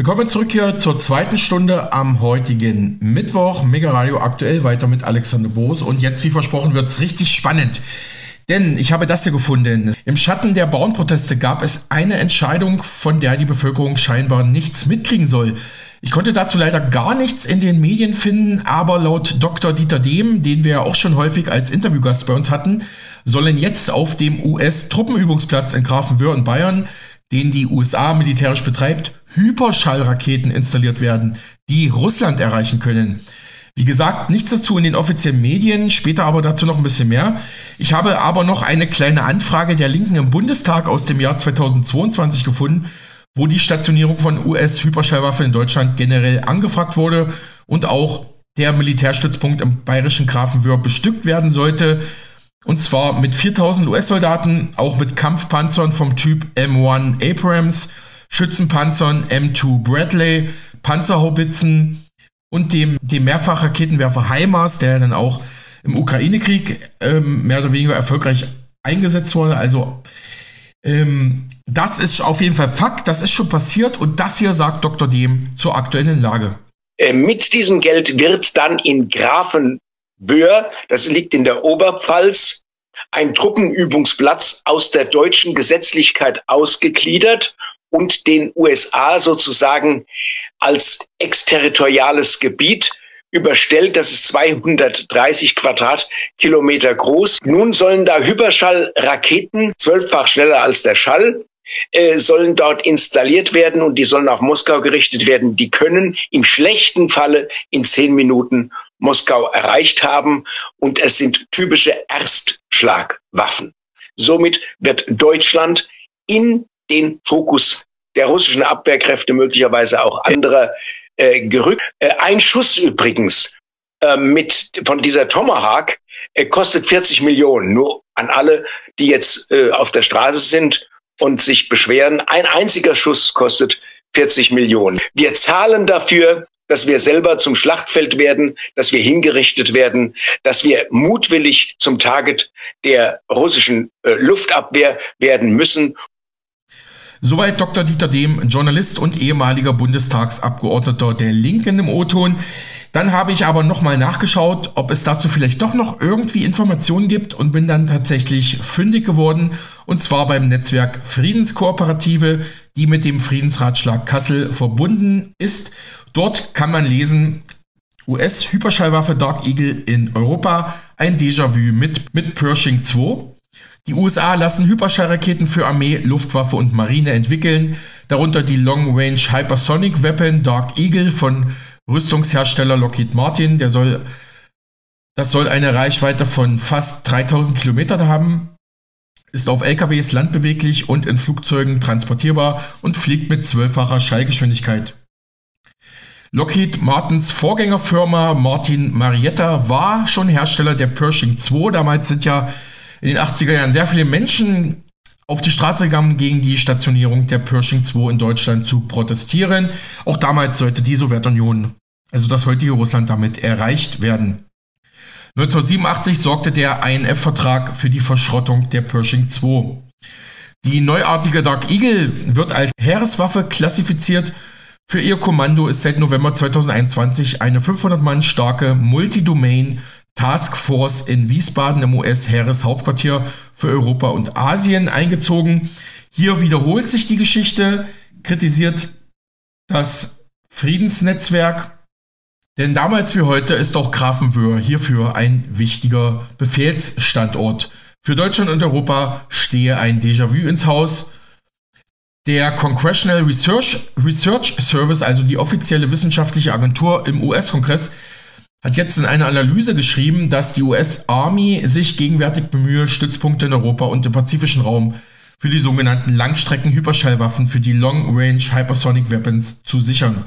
Willkommen zurück hier zur zweiten Stunde am heutigen Mittwoch. Mega Radio aktuell weiter mit Alexander Boos. Und jetzt, wie versprochen, wird es richtig spannend. Denn ich habe das hier gefunden. Im Schatten der Bauernproteste gab es eine Entscheidung, von der die Bevölkerung scheinbar nichts mitkriegen soll. Ich konnte dazu leider gar nichts in den Medien finden, aber laut Dr. Dieter Dehm, den wir ja auch schon häufig als Interviewgast bei uns hatten, sollen jetzt auf dem US-Truppenübungsplatz in Grafenwöhr in Bayern, den die USA militärisch betreibt, Hyperschallraketen installiert werden, die Russland erreichen können. Wie gesagt, nichts dazu in den offiziellen Medien, später aber dazu noch ein bisschen mehr. Ich habe aber noch eine kleine Anfrage der Linken im Bundestag aus dem Jahr 2022 gefunden, wo die Stationierung von US-Hyperschallwaffen in Deutschland generell angefragt wurde und auch der Militärstützpunkt im bayerischen Grafenwöhr bestückt werden sollte. Und zwar mit 4000 US-Soldaten, auch mit Kampfpanzern vom Typ M1 Abrams, Schützenpanzern M2 Bradley, Panzerhaubitzen und dem, dem Mehrfachraketenwerfer HIMARS, der dann auch im Ukraine-Krieg ähm, mehr oder weniger erfolgreich eingesetzt wurde. Also ähm, das ist auf jeden Fall Fakt, das ist schon passiert und das hier sagt Dr. Dehm zur aktuellen Lage. Äh, mit diesem Geld wird dann in Grafenböhr, das liegt in der Oberpfalz, ein Truppenübungsplatz aus der deutschen Gesetzlichkeit ausgegliedert und den USA sozusagen als exterritoriales Gebiet überstellt. Das ist 230 Quadratkilometer groß. Nun sollen da Hyperschallraketen, zwölffach schneller als der Schall, äh, sollen dort installiert werden und die sollen auf Moskau gerichtet werden. Die können im schlechten Falle in zehn Minuten Moskau erreicht haben und es sind typische Erstschlagwaffen. Somit wird Deutschland in den Fokus der russischen Abwehrkräfte, möglicherweise auch anderer, äh, gerückt. Äh, ein Schuss übrigens äh, mit von dieser Tomahawk äh, kostet 40 Millionen. Nur an alle, die jetzt äh, auf der Straße sind und sich beschweren. Ein einziger Schuss kostet 40 Millionen. Wir zahlen dafür, dass wir selber zum Schlachtfeld werden, dass wir hingerichtet werden, dass wir mutwillig zum Target der russischen äh, Luftabwehr werden müssen. Soweit Dr. Dieter Dehm, Journalist und ehemaliger Bundestagsabgeordneter der Linken im O-Ton. Dann habe ich aber nochmal nachgeschaut, ob es dazu vielleicht doch noch irgendwie Informationen gibt und bin dann tatsächlich fündig geworden. Und zwar beim Netzwerk Friedenskooperative, die mit dem Friedensratschlag Kassel verbunden ist. Dort kann man lesen, US-Hyperschallwaffe Dark Eagle in Europa, ein Déjà-vu mit, mit Pershing 2. Die USA lassen Hyperschallraketen für Armee, Luftwaffe und Marine entwickeln, darunter die Long Range Hypersonic Weapon Dark Eagle von Rüstungshersteller Lockheed Martin. Der soll, das soll eine Reichweite von fast 3000 Kilometern haben, ist auf LKWs landbeweglich und in Flugzeugen transportierbar und fliegt mit zwölffacher Schallgeschwindigkeit. Lockheed Martins Vorgängerfirma Martin Marietta war schon Hersteller der Pershing 2. Damals sind ja in den 80er Jahren sehr viele Menschen auf die Straße gegangen, gegen die Stationierung der Pershing 2 in Deutschland zu protestieren. Auch damals sollte die Sowjetunion, also das heutige Russland, damit erreicht werden. 1987 sorgte der INF-Vertrag für die Verschrottung der Pershing 2. Die neuartige Dark Eagle wird als Heereswaffe klassifiziert. Für ihr Kommando ist seit November 2021 eine 500 Mann starke Multidomain Task Force in Wiesbaden im US-Heereshauptquartier für Europa und Asien eingezogen. Hier wiederholt sich die Geschichte, kritisiert das Friedensnetzwerk, denn damals wie heute ist auch Grafenwöhr hierfür ein wichtiger Befehlsstandort. Für Deutschland und Europa stehe ein Déjà-vu ins Haus. Der Congressional Research, Research Service, also die offizielle wissenschaftliche Agentur im US-Kongress, hat jetzt in einer Analyse geschrieben, dass die US Army sich gegenwärtig bemühe, Stützpunkte in Europa und im pazifischen Raum für die sogenannten Langstrecken-Hyperschallwaffen für die Long-Range Hypersonic Weapons zu sichern.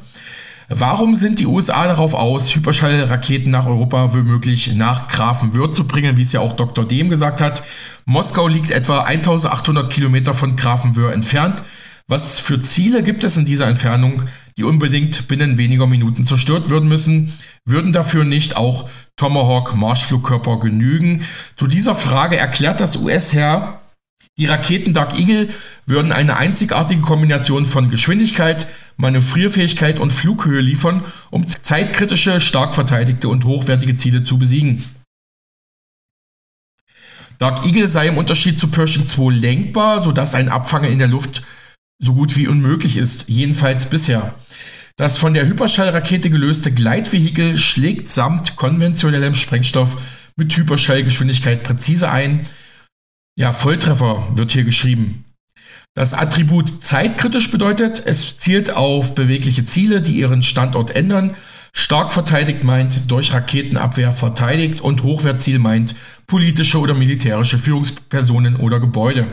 Warum sind die USA darauf aus, Hyperschallraketen nach Europa womöglich nach Grafenwörth zu bringen, wie es ja auch Dr. Dehm gesagt hat? Moskau liegt etwa 1800 Kilometer von Grafenwörth entfernt. Was für Ziele gibt es in dieser Entfernung, die unbedingt binnen weniger Minuten zerstört werden müssen? Würden dafür nicht auch Tomahawk Marschflugkörper genügen? Zu dieser Frage erklärt das US-Heer Die Raketen Dark Eagle würden eine einzigartige Kombination von Geschwindigkeit, Manövrierfähigkeit und Flughöhe liefern, um zeitkritische, stark verteidigte und hochwertige Ziele zu besiegen. Dark Eagle sei im Unterschied zu Pershing 2 lenkbar, sodass ein Abfangen in der Luft so gut wie unmöglich ist, jedenfalls bisher. Das von der Hyperschallrakete gelöste Gleitvehikel schlägt samt konventionellem Sprengstoff mit Hyperschallgeschwindigkeit präzise ein. Ja, Volltreffer wird hier geschrieben. Das Attribut zeitkritisch bedeutet, es zielt auf bewegliche Ziele, die ihren Standort ändern. Stark verteidigt meint durch Raketenabwehr verteidigt und Hochwertziel meint politische oder militärische Führungspersonen oder Gebäude.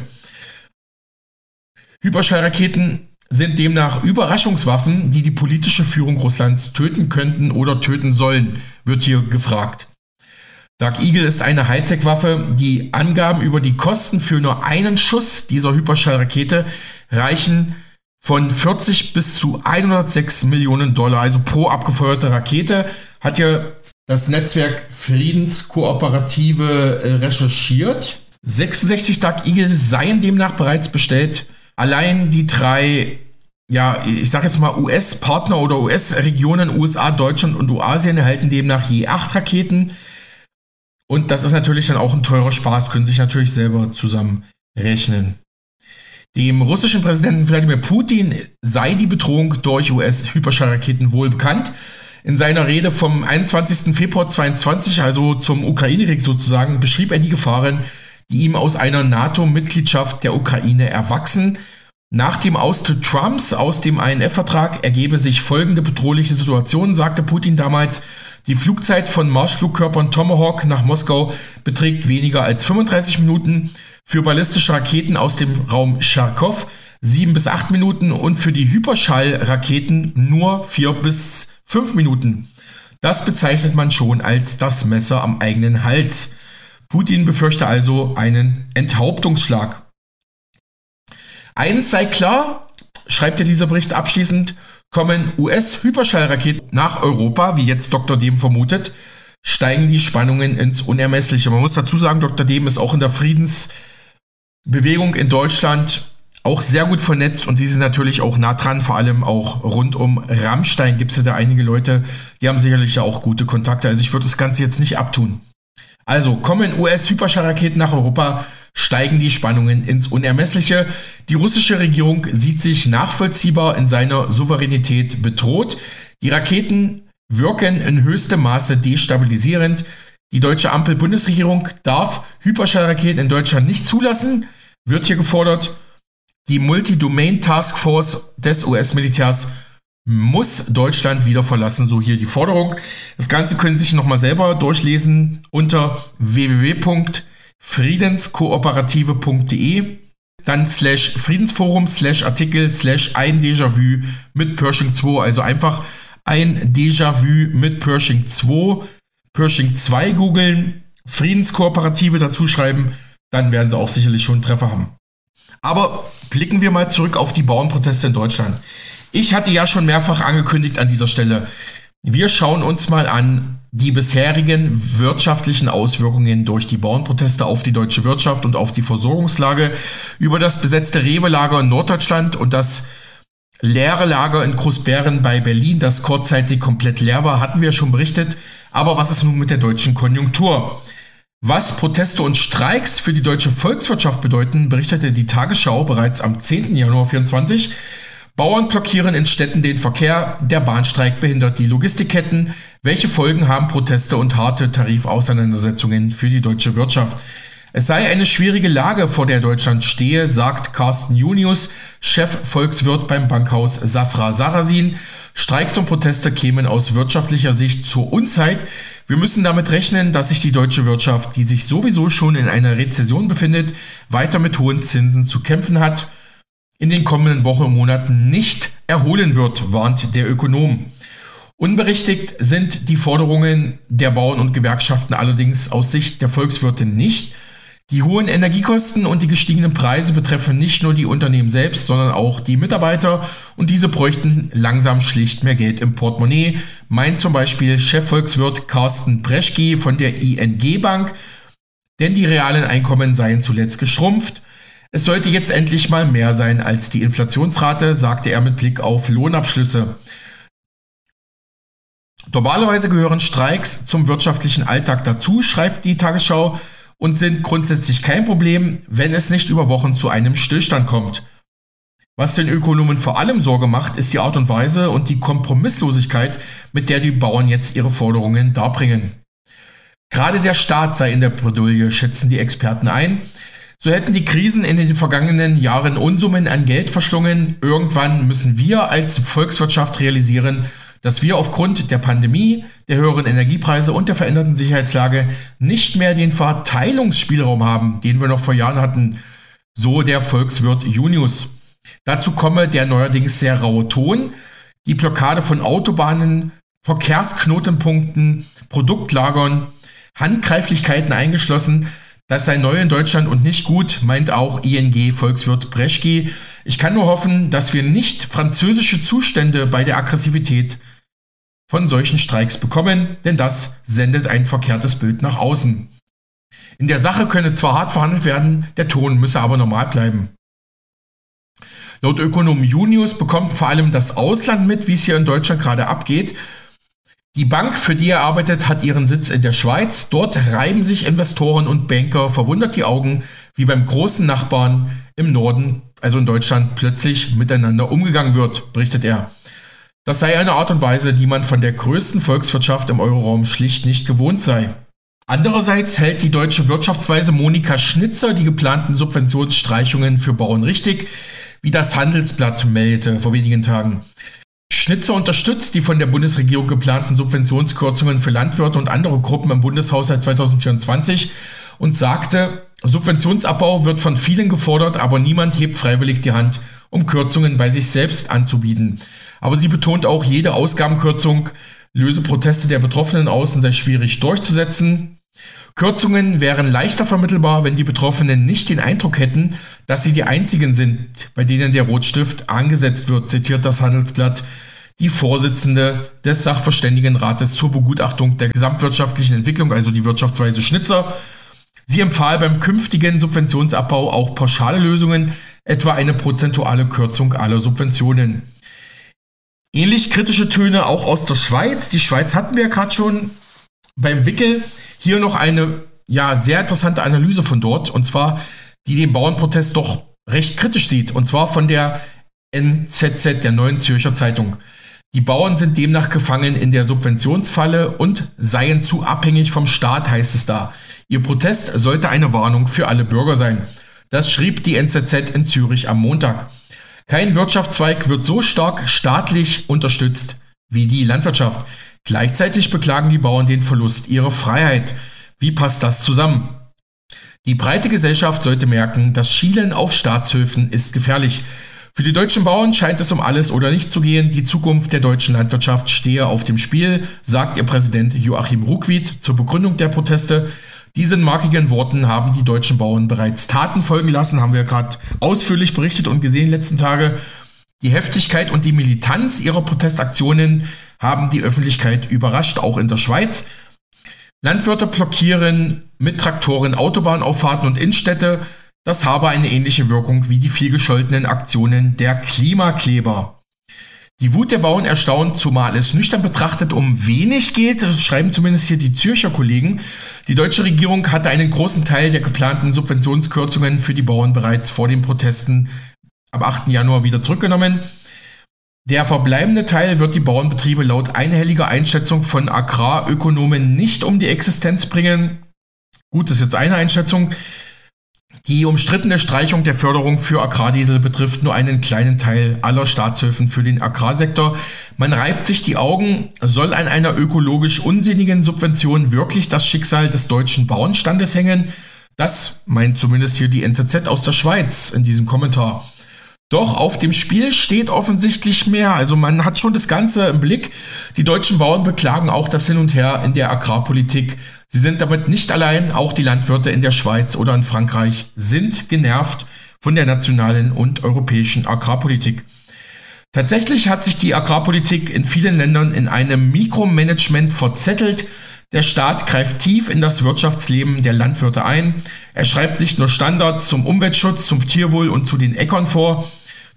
Hyperschallraketen sind demnach Überraschungswaffen, die die politische Führung Russlands töten könnten oder töten sollen, wird hier gefragt. Dark Eagle ist eine Hightech-Waffe. Die Angaben über die Kosten für nur einen Schuss dieser Hyperschallrakete reichen von 40 bis zu 106 Millionen Dollar, also pro abgefeuerte Rakete, hat ja das Netzwerk Friedenskooperative äh, recherchiert. 66 Dark Eagle seien demnach bereits bestellt. Allein die drei, ja, ich sage jetzt mal US-Partner oder US-Regionen, USA, Deutschland und Asien erhalten demnach je acht Raketen. Und das ist natürlich dann auch ein teurer Spaß, können sich natürlich selber zusammenrechnen. Dem russischen Präsidenten Wladimir Putin sei die Bedrohung durch US-Hyperschallraketen wohl bekannt. In seiner Rede vom 21. Februar 2022, also zum Ukraine-Krieg sozusagen, beschrieb er die Gefahren, die ihm aus einer NATO-Mitgliedschaft der Ukraine erwachsen. Nach dem Austritt Trumps aus dem INF-Vertrag ergebe sich folgende bedrohliche Situation, sagte Putin damals. Die Flugzeit von Marschflugkörpern Tomahawk nach Moskau beträgt weniger als 35 Minuten, für ballistische Raketen aus dem Raum Charkow 7 bis 8 Minuten und für die Hyperschallraketen nur 4 bis 5 Minuten. Das bezeichnet man schon als das Messer am eigenen Hals. Putin befürchte also einen Enthauptungsschlag. Eins sei klar, schreibt ja dieser Bericht abschließend, kommen US-Hyperschallraketen nach Europa, wie jetzt Dr. Dem vermutet, steigen die Spannungen ins Unermessliche. Man muss dazu sagen, Dr. Dem ist auch in der Friedensbewegung in Deutschland auch sehr gut vernetzt und die sind natürlich auch nah dran, vor allem auch rund um Rammstein gibt es ja da einige Leute, die haben sicherlich ja auch gute Kontakte. Also ich würde das Ganze jetzt nicht abtun. Also kommen US-Hyperschallraketen nach Europa, steigen die Spannungen ins Unermessliche. Die russische Regierung sieht sich nachvollziehbar in seiner Souveränität bedroht. Die Raketen wirken in höchstem Maße destabilisierend. Die deutsche Ampel-Bundesregierung darf Hyperschallraketen in Deutschland nicht zulassen, wird hier gefordert. Die Multi-Domain Task Force des US-Militärs muss Deutschland wieder verlassen, so hier die Forderung. Das Ganze können Sie sich nochmal selber durchlesen unter www.friedenskooperative.de dann slash Friedensforum slash Artikel slash ein Déjà-vu mit Pershing 2. Also einfach ein Déjà-vu mit Pershing 2, Pershing 2 googeln, Friedenskooperative dazu schreiben, dann werden Sie auch sicherlich schon einen Treffer haben. Aber blicken wir mal zurück auf die Bauernproteste in Deutschland. Ich hatte ja schon mehrfach angekündigt an dieser Stelle, wir schauen uns mal an die bisherigen wirtschaftlichen Auswirkungen durch die Bauernproteste auf die deutsche Wirtschaft und auf die Versorgungslage über das besetzte Rewe-Lager in Norddeutschland und das leere Lager in Großbären bei Berlin, das kurzzeitig komplett leer war, hatten wir schon berichtet. Aber was ist nun mit der deutschen Konjunktur? Was Proteste und Streiks für die deutsche Volkswirtschaft bedeuten, berichtete die Tagesschau bereits am 10. Januar 2024. Bauern blockieren in Städten den Verkehr, der Bahnstreik behindert die Logistikketten. Welche Folgen haben Proteste und harte Tarifauseinandersetzungen für die deutsche Wirtschaft? Es sei eine schwierige Lage, vor der Deutschland stehe, sagt Carsten Junius, Chef Volkswirt beim Bankhaus Safra Sarasin. Streiks und Proteste kämen aus wirtschaftlicher Sicht zur Unzeit. Wir müssen damit rechnen, dass sich die deutsche Wirtschaft, die sich sowieso schon in einer Rezession befindet, weiter mit hohen Zinsen zu kämpfen hat in den kommenden Wochen und Monaten nicht erholen wird, warnt der Ökonom. Unberechtigt sind die Forderungen der Bauern und Gewerkschaften allerdings aus Sicht der Volkswirte nicht. Die hohen Energiekosten und die gestiegenen Preise betreffen nicht nur die Unternehmen selbst, sondern auch die Mitarbeiter und diese bräuchten langsam schlicht mehr Geld im Portemonnaie, meint zum Beispiel Chefvolkswirt Carsten Breschke von der ING Bank, denn die realen Einkommen seien zuletzt geschrumpft Es sollte jetzt endlich mal mehr sein als die Inflationsrate, sagte er mit Blick auf Lohnabschlüsse. Normalerweise gehören Streiks zum wirtschaftlichen Alltag dazu, schreibt die Tagesschau, und sind grundsätzlich kein Problem, wenn es nicht über Wochen zu einem Stillstand kommt. Was den Ökonomen vor allem Sorge macht, ist die Art und Weise und die Kompromisslosigkeit, mit der die Bauern jetzt ihre Forderungen darbringen. Gerade der Staat sei in der Bredouille, schätzen die Experten ein. So hätten die Krisen in den vergangenen Jahren Unsummen an Geld verschlungen. Irgendwann müssen wir als Volkswirtschaft realisieren, dass wir aufgrund der Pandemie, der höheren Energiepreise und der veränderten Sicherheitslage nicht mehr den Verteilungsspielraum haben, den wir noch vor Jahren hatten, so der Volkswirt Junius. Dazu komme der neuerdings sehr raue Ton, die Blockade von Autobahnen, Verkehrsknotenpunkten, Produktlagern, Handgreiflichkeiten eingeschlossen. Das sei neu in Deutschland und nicht gut, meint auch ING-Volkswirt Breschki. Ich kann nur hoffen, dass wir nicht französische Zustände bei der Aggressivität von solchen Streiks bekommen, denn das sendet ein verkehrtes Bild nach außen. In der Sache könne zwar hart verhandelt werden, der Ton müsse aber normal bleiben. Laut Ökonom Junius bekommt vor allem das Ausland mit, wie es hier in Deutschland gerade abgeht. Die Bank, für die er arbeitet, hat ihren Sitz in der Schweiz. Dort reiben sich Investoren und Banker verwundert die Augen, wie beim großen Nachbarn im Norden, also in Deutschland, plötzlich miteinander umgegangen wird, berichtet er. Das sei eine Art und Weise, die man von der größten Volkswirtschaft im Euroraum schlicht nicht gewohnt sei. Andererseits hält die deutsche Wirtschaftsweise Monika Schnitzer die geplanten Subventionsstreichungen für Bauern richtig, wie das Handelsblatt meldete vor wenigen Tagen. Schnitzer unterstützt die von der Bundesregierung geplanten Subventionskürzungen für Landwirte und andere Gruppen im Bundeshaushalt 2024 und sagte, Subventionsabbau wird von vielen gefordert, aber niemand hebt freiwillig die Hand, um Kürzungen bei sich selbst anzubieten. Aber sie betont auch, jede Ausgabenkürzung löse Proteste der Betroffenen aus und sei schwierig durchzusetzen. Kürzungen wären leichter vermittelbar, wenn die Betroffenen nicht den Eindruck hätten, dass sie die einzigen sind, bei denen der Rotstift angesetzt wird, zitiert das Handelsblatt die Vorsitzende des Sachverständigenrates zur Begutachtung der gesamtwirtschaftlichen Entwicklung, also die Wirtschaftsweise Schnitzer. Sie empfahl beim künftigen Subventionsabbau auch pauschale Lösungen, etwa eine prozentuale Kürzung aller Subventionen. Ähnlich kritische Töne auch aus der Schweiz. Die Schweiz hatten wir ja gerade schon beim Wickel. Hier noch eine ja, sehr interessante Analyse von dort, und zwar, die den Bauernprotest doch recht kritisch sieht, und zwar von der NZZ, der Neuen Zürcher Zeitung. Die Bauern sind demnach gefangen in der Subventionsfalle und seien zu abhängig vom Staat, heißt es da. Ihr Protest sollte eine Warnung für alle Bürger sein. Das schrieb die NZZ in Zürich am Montag. Kein Wirtschaftszweig wird so stark staatlich unterstützt wie die Landwirtschaft. Gleichzeitig beklagen die Bauern den Verlust ihrer Freiheit. Wie passt das zusammen? Die breite Gesellschaft sollte merken, das Schielen auf Staatshöfen ist gefährlich. Für die deutschen Bauern scheint es um alles oder nicht zu gehen. Die Zukunft der deutschen Landwirtschaft stehe auf dem Spiel, sagt ihr Präsident Joachim Ruckwied zur Begründung der Proteste. Diesen markigen Worten haben die deutschen Bauern bereits Taten folgen lassen, haben wir gerade ausführlich berichtet und gesehen in den letzten Tage. Die Heftigkeit und die Militanz ihrer Protestaktionen haben die Öffentlichkeit überrascht, auch in der Schweiz. Landwirte blockieren mit Traktoren Autobahnauffahrten und Innenstädte. Das habe eine ähnliche Wirkung wie die vielgescholtenen Aktionen der Klimakleber. Die Wut der Bauern erstaunt, zumal es nüchtern betrachtet um wenig geht, das schreiben zumindest hier die Zürcher Kollegen. Die deutsche Regierung hatte einen großen Teil der geplanten Subventionskürzungen für die Bauern bereits vor den Protesten am 8. Januar wieder zurückgenommen. Der verbleibende Teil wird die Bauernbetriebe laut einhelliger Einschätzung von Agrarökonomen nicht um die Existenz bringen. Gut, das ist jetzt eine Einschätzung. Die umstrittene Streichung der Förderung für Agrardiesel betrifft nur einen kleinen Teil aller Staatshilfen für den Agrarsektor. Man reibt sich die Augen, soll an einer ökologisch unsinnigen Subvention wirklich das Schicksal des deutschen Bauernstandes hängen? Das meint zumindest hier die NZZ aus der Schweiz in diesem Kommentar. Doch auf dem Spiel steht offensichtlich mehr. Also man hat schon das Ganze im Blick. Die deutschen Bauern beklagen auch das Hin und Her in der Agrarpolitik. Sie sind damit nicht allein. Auch die Landwirte in der Schweiz oder in Frankreich sind genervt von der nationalen und europäischen Agrarpolitik. Tatsächlich hat sich die Agrarpolitik in vielen Ländern in einem Mikromanagement verzettelt. Der Staat greift tief in das Wirtschaftsleben der Landwirte ein. Er schreibt nicht nur Standards zum Umweltschutz, zum Tierwohl und zu den Äckern vor,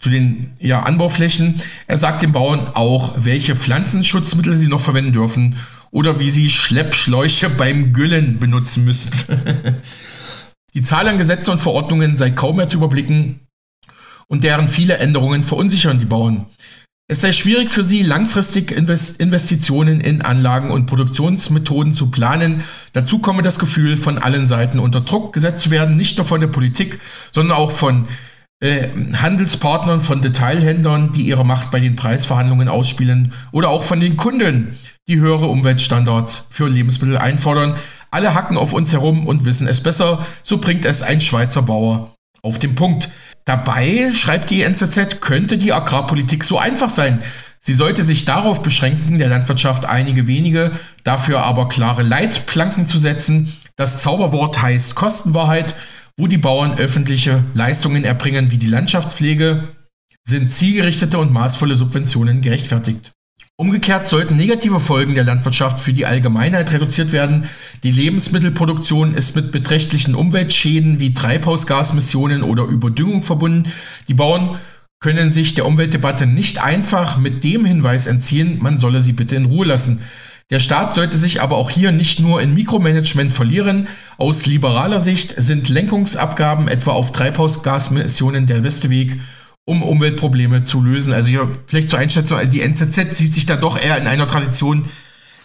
zu den ja, Anbauflächen. Er sagt den Bauern auch, welche Pflanzenschutzmittel sie noch verwenden dürfen oder wie sie Schleppschläuche beim Güllen benutzen müssen. Die Zahl an Gesetzen und Verordnungen sei kaum mehr zu überblicken und deren viele Änderungen verunsichern die Bauern. Es sei schwierig für sie, langfristig Investitionen in Anlagen und Produktionsmethoden zu planen. Dazu komme das Gefühl, von allen Seiten unter Druck gesetzt zu werden, nicht nur von der Politik, sondern auch von äh, Handelspartnern, von Detailhändlern, die ihre Macht bei den Preisverhandlungen ausspielen, oder auch von den Kunden, die höhere Umweltstandards für Lebensmittel einfordern. Alle hacken auf uns herum und wissen es besser, so bringt es ein Schweizer Bauer auf den Punkt. Dabei, schreibt die NZZ, könnte die Agrarpolitik so einfach sein. Sie sollte sich darauf beschränken, der Landwirtschaft einige wenige, dafür aber klare Leitplanken zu setzen. Das Zauberwort heißt Kostenwahrheit, wo die Bauern öffentliche Leistungen erbringen wie die Landschaftspflege, sind zielgerichtete und maßvolle Subventionen gerechtfertigt. Umgekehrt sollten negative Folgen der Landwirtschaft für die Allgemeinheit reduziert werden. Die Lebensmittelproduktion ist mit beträchtlichen Umweltschäden wie Treibhausgasmissionen oder Überdüngung verbunden. Die Bauern können sich der Umweltdebatte nicht einfach mit dem Hinweis entziehen, man solle sie bitte in Ruhe lassen. Der Staat sollte sich aber auch hier nicht nur in Mikromanagement verlieren. Aus liberaler Sicht sind Lenkungsabgaben etwa auf Treibhausgasmissionen der beste Weg, um Umweltprobleme zu lösen. Also hier vielleicht zur Einschätzung, die NZZ sieht sich da doch eher in einer Tradition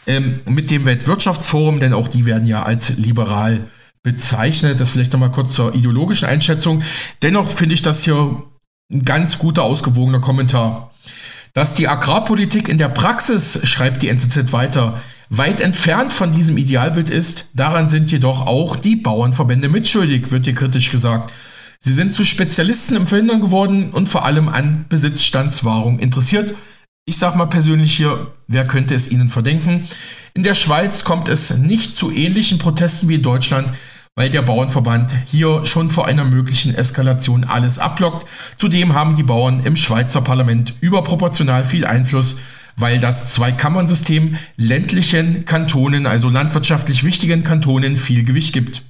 ähm, mit dem Weltwirtschaftsforum, denn auch die werden ja als liberal bezeichnet. Das vielleicht nochmal kurz zur ideologischen Einschätzung. Dennoch finde ich das hier ein ganz guter, ausgewogener Kommentar. Dass die Agrarpolitik in der Praxis, schreibt die NZZ weiter, weit entfernt von diesem Idealbild ist, daran sind jedoch auch die Bauernverbände mitschuldig, wird hier kritisch gesagt. Sie sind zu Spezialisten im Verhindern geworden und vor allem an Besitzstandswahrung interessiert. Ich sage mal persönlich hier, wer könnte es ihnen verdenken? In der Schweiz kommt es nicht zu ähnlichen Protesten wie in Deutschland, weil der Bauernverband hier schon vor einer möglichen Eskalation alles ablockt. Zudem haben die Bauern im Schweizer Parlament überproportional viel Einfluss, weil das Zweikammern-System ländlichen Kantonen, also landwirtschaftlich wichtigen Kantonen, viel Gewicht gibt.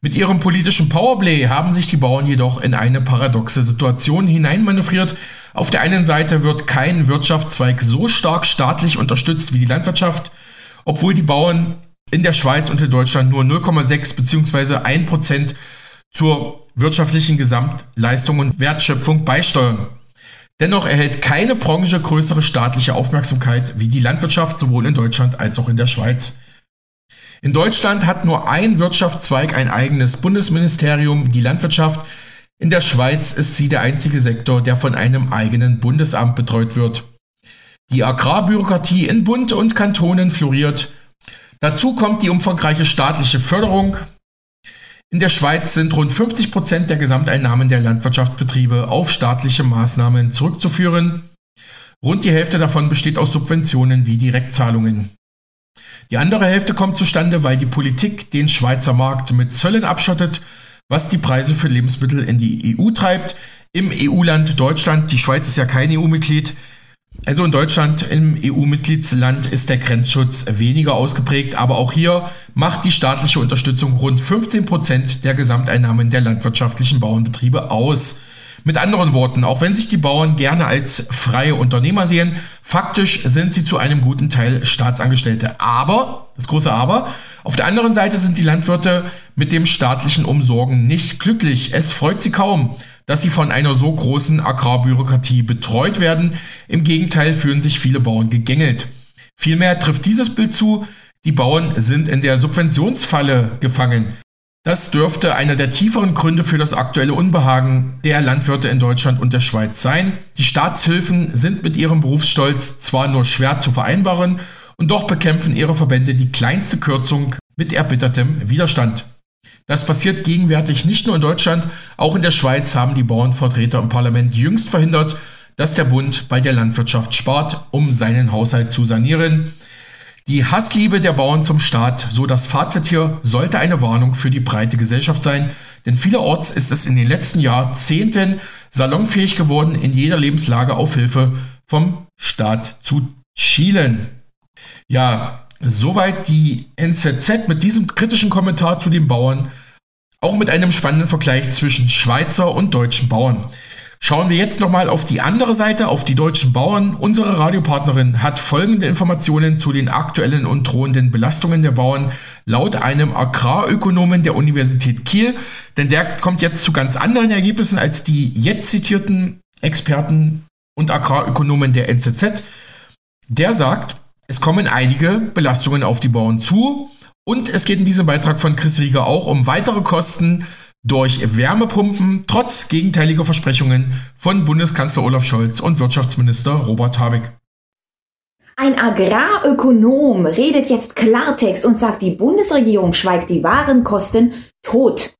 Mit ihrem politischen Powerplay haben sich die Bauern jedoch in eine paradoxe Situation hineinmanövriert. Auf der einen Seite wird kein Wirtschaftszweig so stark staatlich unterstützt wie die Landwirtschaft, obwohl die Bauern in der Schweiz und in Deutschland nur 0,6 bzw. 1% zur wirtschaftlichen Gesamtleistung und Wertschöpfung beisteuern. Dennoch erhält keine Branche größere staatliche Aufmerksamkeit wie die Landwirtschaft sowohl in Deutschland als auch in der Schweiz. In Deutschland hat nur ein Wirtschaftszweig ein eigenes Bundesministerium, die Landwirtschaft. In der Schweiz ist sie der einzige Sektor, der von einem eigenen Bundesamt betreut wird. Die Agrarbürokratie in Bund und Kantonen floriert. Dazu kommt die umfangreiche staatliche Förderung. In der Schweiz sind rund 50 Prozent der Gesamteinnahmen der Landwirtschaftsbetriebe auf staatliche Maßnahmen zurückzuführen. Rund die Hälfte davon besteht aus Subventionen wie Direktzahlungen. Die andere Hälfte kommt zustande, weil die Politik den Schweizer Markt mit Zöllen abschottet, was die Preise für Lebensmittel in die EU treibt. Im EU-Land Deutschland, die Schweiz ist ja kein EU-Mitglied, also in Deutschland, im EU-Mitgliedsland, ist der Grenzschutz weniger ausgeprägt, aber auch hier macht die staatliche Unterstützung rund 15 Prozent der Gesamteinnahmen der landwirtschaftlichen Bauernbetriebe aus. Mit anderen Worten, auch wenn sich die Bauern gerne als freie Unternehmer sehen, faktisch sind sie zu einem guten Teil Staatsangestellte. Aber, das große Aber, auf der anderen Seite sind die Landwirte mit dem staatlichen Umsorgen nicht glücklich. Es freut sie kaum, dass sie von einer so großen Agrarbürokratie betreut werden. Im Gegenteil fühlen sich viele Bauern gegängelt. Vielmehr trifft dieses Bild zu, die Bauern sind in der Subventionsfalle gefangen. Das dürfte einer der tieferen Gründe für das aktuelle Unbehagen der Landwirte in Deutschland und der Schweiz sein. Die Staatshilfen sind mit ihrem Berufsstolz zwar nur schwer zu vereinbaren, und doch bekämpfen ihre Verbände die kleinste Kürzung mit erbittertem Widerstand. Das passiert gegenwärtig nicht nur in Deutschland, auch in der Schweiz haben die Bauernvertreter im Parlament jüngst verhindert, dass der Bund bei der Landwirtschaft spart, um seinen Haushalt zu sanieren. Die Hassliebe der Bauern zum Staat, so das Fazit hier, sollte eine Warnung für die breite Gesellschaft sein, denn vielerorts ist es in den letzten Jahrzehnten salonfähig geworden, in jeder Lebenslage auf Hilfe vom Staat zu schielen. Ja, Soweit die NZZ mit diesem kritischen Kommentar zu den Bauern, auch mit einem spannenden Vergleich zwischen Schweizer und deutschen Bauern. Schauen wir jetzt nochmal auf die andere Seite, auf die deutschen Bauern. Unsere Radiopartnerin hat folgende Informationen zu den aktuellen und drohenden Belastungen der Bauern laut einem Agrarökonomen der Universität Kiel. Denn der kommt jetzt zu ganz anderen Ergebnissen als die jetzt zitierten Experten und Agrarökonomen der NZZ. Der sagt, es kommen einige Belastungen auf die Bauern zu und es geht in diesem Beitrag von Chris Rieger auch um weitere Kosten durch Wärmepumpen, trotz gegenteiliger Versprechungen von Bundeskanzler Olaf Scholz und Wirtschaftsminister Robert Habeck. Ein Agrarökonom redet jetzt Klartext und sagt, die Bundesregierung schweigt die Warenkosten tot.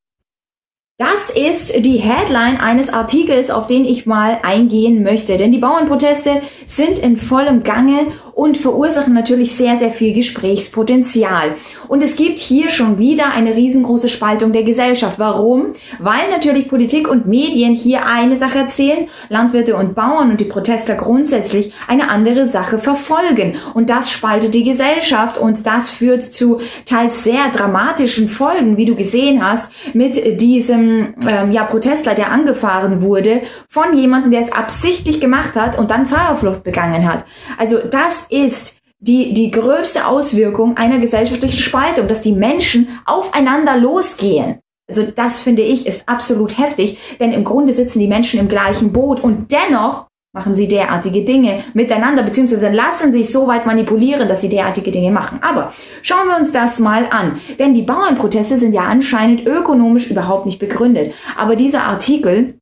Das ist die Headline eines Artikels, auf den ich mal eingehen möchte. Denn die Bauernproteste sind in vollem Gange und verursachen natürlich sehr, sehr viel Gesprächspotenzial. Und es gibt hier schon wieder eine riesengroße Spaltung der Gesellschaft. Warum? Weil natürlich Politik und Medien hier eine Sache erzählen, Landwirte und Bauern und die Protestler grundsätzlich eine andere Sache verfolgen. Und das spaltet die Gesellschaft und das führt zu teils sehr dramatischen Folgen, wie du gesehen hast, mit diesem ähm, ja, Protestler, der angefahren wurde von jemandem, der es absichtlich gemacht hat und dann Fahrerflucht begangen hat. Also das ist die, die gröbste Auswirkung einer gesellschaftlichen Spaltung, dass die Menschen aufeinander losgehen. Also das finde ich ist absolut heftig, denn im Grunde sitzen die Menschen im gleichen Boot und dennoch machen sie derartige Dinge miteinander, beziehungsweise lassen sich so weit manipulieren, dass sie derartige Dinge machen. Aber schauen wir uns das mal an. Denn die Bauernproteste sind ja anscheinend ökonomisch überhaupt nicht begründet. Aber dieser Artikel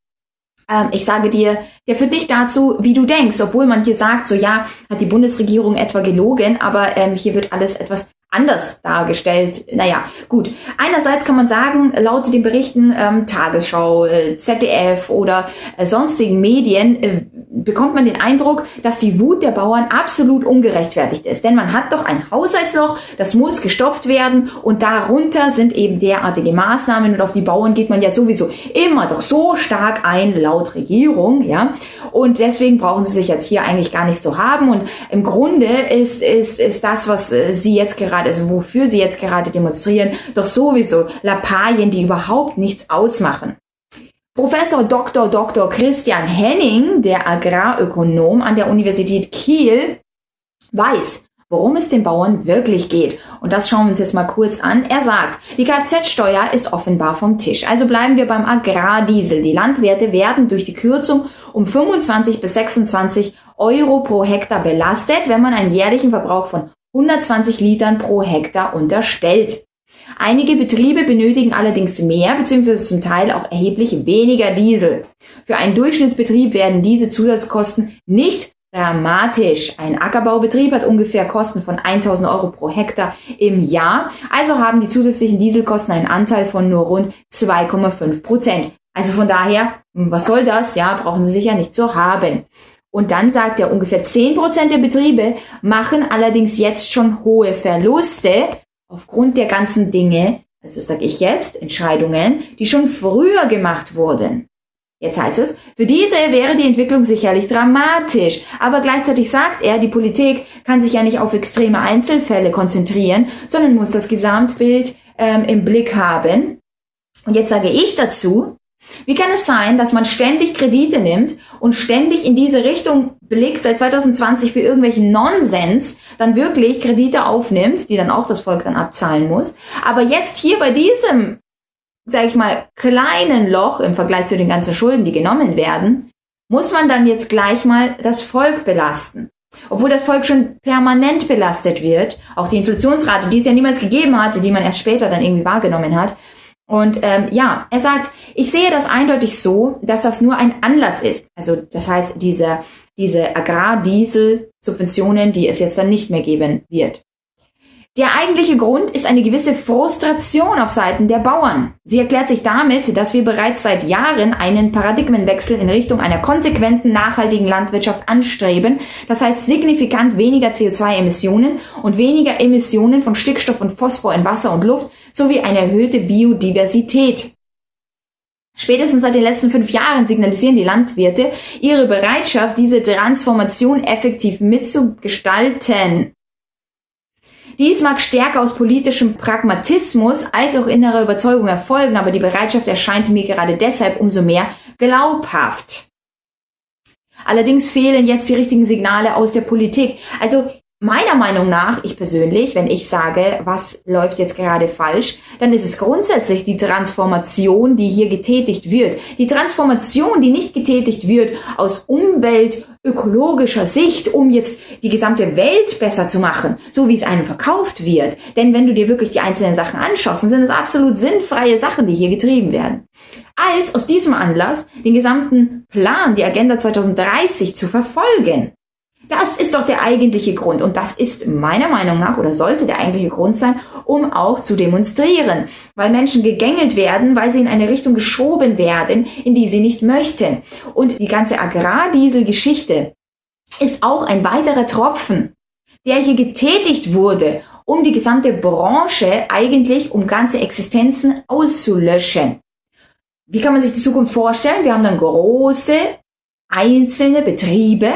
ähm, ich sage dir, der führt nicht dazu, wie du denkst, obwohl man hier sagt, so ja, hat die Bundesregierung etwa gelogen, aber ähm, hier wird alles etwas anders dargestellt. Naja, gut. Einerseits kann man sagen, laut den Berichten ähm, Tagesschau, äh, ZDF oder äh, sonstigen Medien äh, bekommt man den Eindruck, dass die Wut der Bauern absolut ungerechtfertigt ist. Denn man hat doch ein Haushaltsloch, das muss gestopft werden und darunter sind eben derartige Maßnahmen und auf die Bauern geht man ja sowieso immer doch so stark ein, laut Regierung, ja. Und deswegen brauchen sie sich jetzt hier eigentlich gar nicht so haben und im Grunde ist, ist, ist das, was äh, sie jetzt gerade, also wofür sie jetzt gerade demonstrieren, doch sowieso Lappalien, die überhaupt nichts ausmachen. Professor Dr. Dr. Christian Henning, der Agrarökonom an der Universität Kiel, weiß, worum es den Bauern wirklich geht. Und das schauen wir uns jetzt mal kurz an. Er sagt, die Kfz-Steuer ist offenbar vom Tisch. Also bleiben wir beim Agrardiesel. Die Landwirte werden durch die Kürzung um 25 bis 26 Euro pro Hektar belastet, wenn man einen jährlichen Verbrauch von 120 Litern pro Hektar unterstellt. Einige Betriebe benötigen allerdings mehr bzw. zum Teil auch erheblich weniger Diesel. Für einen Durchschnittsbetrieb werden diese Zusatzkosten nicht dramatisch. Ein Ackerbaubetrieb hat ungefähr Kosten von 1000 Euro pro Hektar im Jahr. Also haben die zusätzlichen Dieselkosten einen Anteil von nur rund 2,5 Prozent. Also von daher, hm, was soll das? Ja, brauchen Sie sicher nicht zu haben. Und dann sagt er, ungefähr 10 Prozent der Betriebe machen allerdings jetzt schon hohe Verluste aufgrund der ganzen Dinge, also sage ich jetzt, Entscheidungen, die schon früher gemacht wurden. Jetzt heißt es, für diese wäre die Entwicklung sicherlich dramatisch, aber gleichzeitig sagt er, die Politik kann sich ja nicht auf extreme Einzelfälle konzentrieren, sondern muss das Gesamtbild ähm, im Blick haben. Und jetzt sage ich dazu, wie kann es sein, dass man ständig Kredite nimmt und ständig in diese Richtung blickt, seit 2020 für irgendwelchen Nonsens, dann wirklich Kredite aufnimmt, die dann auch das Volk dann abzahlen muss, aber jetzt hier bei diesem, sag ich mal, kleinen Loch im Vergleich zu den ganzen Schulden, die genommen werden, muss man dann jetzt gleich mal das Volk belasten. Obwohl das Volk schon permanent belastet wird, auch die Inflationsrate, die es ja niemals gegeben hatte, die man erst später dann irgendwie wahrgenommen hat, und ähm, ja, er sagt, ich sehe das eindeutig so, dass das nur ein Anlass ist. Also das heißt, diese, diese Agrardiesel-Subventionen, die es jetzt dann nicht mehr geben wird. Der eigentliche Grund ist eine gewisse Frustration auf Seiten der Bauern. Sie erklärt sich damit, dass wir bereits seit Jahren einen Paradigmenwechsel in Richtung einer konsequenten, nachhaltigen Landwirtschaft anstreben. Das heißt signifikant weniger CO2-Emissionen und weniger Emissionen von Stickstoff und Phosphor in Wasser und Luft sowie eine erhöhte Biodiversität. Spätestens seit den letzten fünf Jahren signalisieren die Landwirte ihre Bereitschaft, diese Transformation effektiv mitzugestalten. Dies mag stärker aus politischem Pragmatismus als auch innerer Überzeugung erfolgen, aber die Bereitschaft erscheint mir gerade deshalb umso mehr glaubhaft. Allerdings fehlen jetzt die richtigen Signale aus der Politik. Also Meiner Meinung nach, ich persönlich, wenn ich sage, was läuft jetzt gerade falsch, dann ist es grundsätzlich die Transformation, die hier getätigt wird. Die Transformation, die nicht getätigt wird aus umweltökologischer Sicht, um jetzt die gesamte Welt besser zu machen, so wie es einem verkauft wird. Denn wenn du dir wirklich die einzelnen Sachen anschaust, dann sind es absolut sinnfreie Sachen, die hier getrieben werden. Als aus diesem Anlass den gesamten Plan, die Agenda 2030 zu verfolgen. Das ist doch der eigentliche Grund und das ist meiner Meinung nach oder sollte der eigentliche Grund sein, um auch zu demonstrieren, weil Menschen gegängelt werden, weil sie in eine Richtung geschoben werden, in die sie nicht möchten. Und die ganze Agrardiesel-Geschichte ist auch ein weiterer Tropfen, der hier getätigt wurde, um die gesamte Branche eigentlich um ganze Existenzen auszulöschen. Wie kann man sich die Zukunft vorstellen? Wir haben dann große einzelne Betriebe,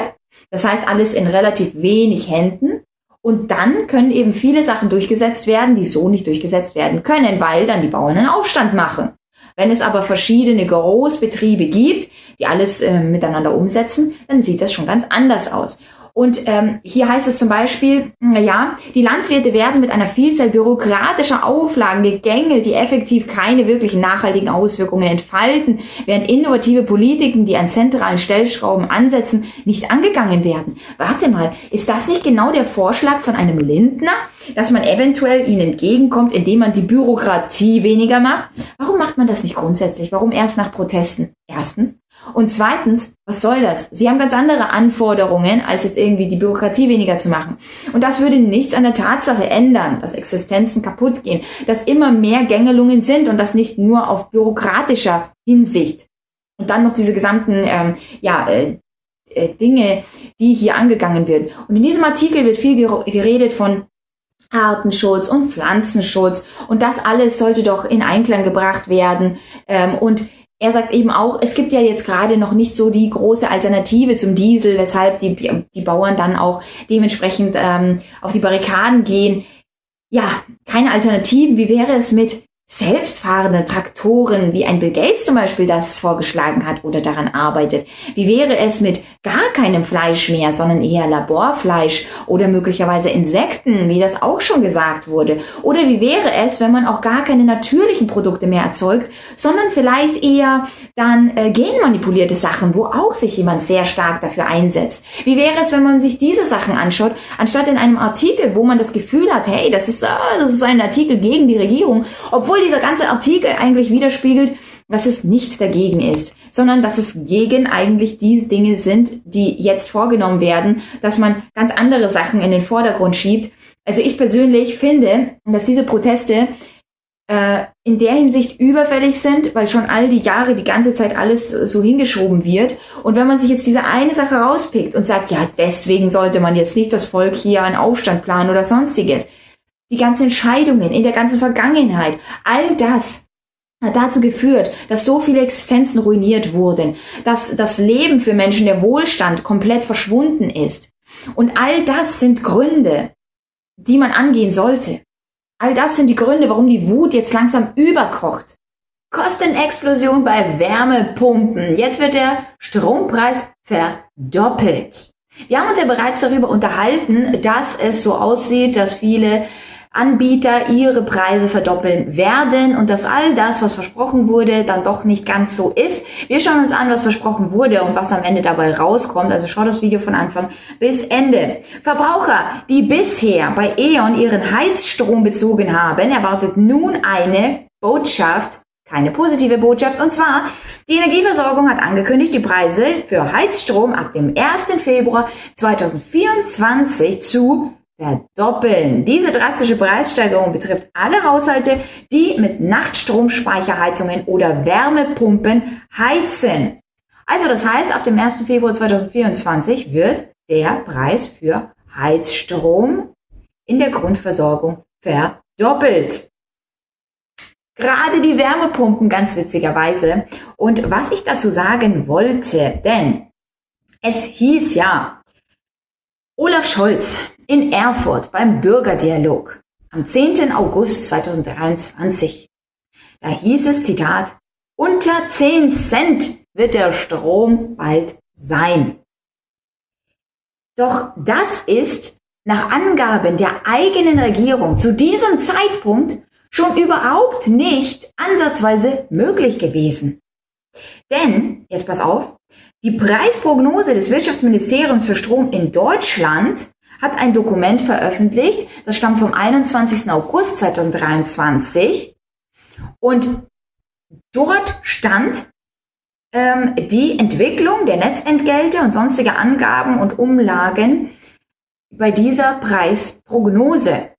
das heißt, alles in relativ wenig Händen. Und dann können eben viele Sachen durchgesetzt werden, die so nicht durchgesetzt werden können, weil dann die Bauern einen Aufstand machen. Wenn es aber verschiedene Großbetriebe gibt, die alles äh, miteinander umsetzen, dann sieht das schon ganz anders aus. Und ähm, hier heißt es zum Beispiel, ja, die Landwirte werden mit einer Vielzahl bürokratischer Auflagen gegängelt, die effektiv keine wirklichen nachhaltigen Auswirkungen entfalten, während innovative Politiken, die an zentralen Stellschrauben ansetzen, nicht angegangen werden. Warte mal, ist das nicht genau der Vorschlag von einem Lindner, dass man eventuell ihnen entgegenkommt, indem man die Bürokratie weniger macht? Warum macht man das nicht grundsätzlich? Warum erst nach Protesten? Erstens. Und zweitens, was soll das? Sie haben ganz andere Anforderungen, als jetzt irgendwie die Bürokratie weniger zu machen. Und das würde nichts an der Tatsache ändern, dass Existenzen kaputt gehen, dass immer mehr Gängelungen sind und das nicht nur auf bürokratischer Hinsicht. Und dann noch diese gesamten ähm, ja, äh, äh, Dinge, die hier angegangen werden. Und in diesem Artikel wird viel geredet von Artenschutz und Pflanzenschutz und das alles sollte doch in Einklang gebracht werden. Ähm, und er sagt eben auch, es gibt ja jetzt gerade noch nicht so die große Alternative zum Diesel, weshalb die, die Bauern dann auch dementsprechend ähm, auf die Barrikaden gehen. Ja, keine Alternativen. Wie wäre es mit selbstfahrende Traktoren, wie ein Bill Gates zum Beispiel das vorgeschlagen hat oder daran arbeitet? Wie wäre es mit gar keinem Fleisch mehr, sondern eher Laborfleisch oder möglicherweise Insekten, wie das auch schon gesagt wurde? Oder wie wäre es, wenn man auch gar keine natürlichen Produkte mehr erzeugt, sondern vielleicht eher dann äh, genmanipulierte Sachen, wo auch sich jemand sehr stark dafür einsetzt? Wie wäre es, wenn man sich diese Sachen anschaut, anstatt in einem Artikel, wo man das Gefühl hat, hey, das ist, äh, das ist ein Artikel gegen die Regierung, obwohl obwohl dieser ganze Artikel eigentlich widerspiegelt, was es nicht dagegen ist, sondern dass es gegen eigentlich die Dinge sind, die jetzt vorgenommen werden, dass man ganz andere Sachen in den Vordergrund schiebt. Also ich persönlich finde, dass diese Proteste äh, in der Hinsicht überfällig sind, weil schon all die Jahre die ganze Zeit alles so hingeschoben wird. Und wenn man sich jetzt diese eine Sache rauspickt und sagt, ja, deswegen sollte man jetzt nicht das Volk hier einen Aufstand planen oder sonstiges, die ganzen Entscheidungen in der ganzen Vergangenheit, all das hat dazu geführt, dass so viele Existenzen ruiniert wurden, dass das Leben für Menschen, der Wohlstand komplett verschwunden ist. Und all das sind Gründe, die man angehen sollte. All das sind die Gründe, warum die Wut jetzt langsam überkocht. Kostenexplosion bei Wärmepumpen. Jetzt wird der Strompreis verdoppelt. Wir haben uns ja bereits darüber unterhalten, dass es so aussieht, dass viele Anbieter ihre Preise verdoppeln werden und dass all das, was versprochen wurde, dann doch nicht ganz so ist. Wir schauen uns an, was versprochen wurde und was am Ende dabei rauskommt. Also schau das Video von Anfang bis Ende. Verbraucher, die bisher bei E.ON ihren Heizstrom bezogen haben, erwartet nun eine Botschaft, keine positive Botschaft. Und zwar, die Energieversorgung hat angekündigt, die Preise für Heizstrom ab dem 1. Februar 2024 zu verdoppeln. Diese drastische Preissteigerung betrifft alle Haushalte, die mit Nachtstromspeicherheizungen oder Wärmepumpen heizen. Also das heißt, ab dem 1. Februar 2024 wird der Preis für Heizstrom in der Grundversorgung verdoppelt. Gerade die Wärmepumpen ganz witzigerweise. Und was ich dazu sagen wollte, denn es hieß ja, Olaf Scholz in Erfurt beim Bürgerdialog am 10. August 2023. Da hieß es, Zitat, unter 10 Cent wird der Strom bald sein. Doch das ist nach Angaben der eigenen Regierung zu diesem Zeitpunkt schon überhaupt nicht ansatzweise möglich gewesen. Denn, jetzt pass auf, die Preisprognose des Wirtschaftsministeriums für Strom in Deutschland hat ein Dokument veröffentlicht, das stammt vom 21. August 2023 und dort stand ähm, die Entwicklung der Netzentgelte und sonstige Angaben und Umlagen bei dieser Preisprognose.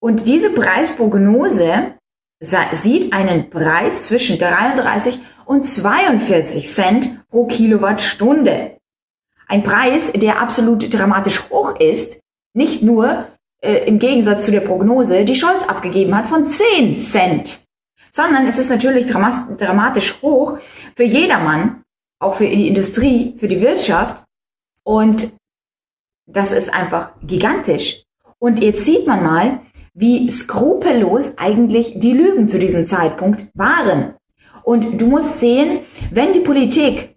Und diese Preisprognose sieht einen Preis zwischen 33 und 42 Cent pro Kilowattstunde. Ein Preis, der absolut dramatisch hoch ist, nicht nur äh, im Gegensatz zu der Prognose, die Scholz abgegeben hat von 10 Cent, sondern es ist natürlich dramatisch hoch für jedermann, auch für die Industrie, für die Wirtschaft und das ist einfach gigantisch. Und jetzt sieht man mal, wie skrupellos eigentlich die Lügen zu diesem Zeitpunkt waren. Und du musst sehen, wenn die Politik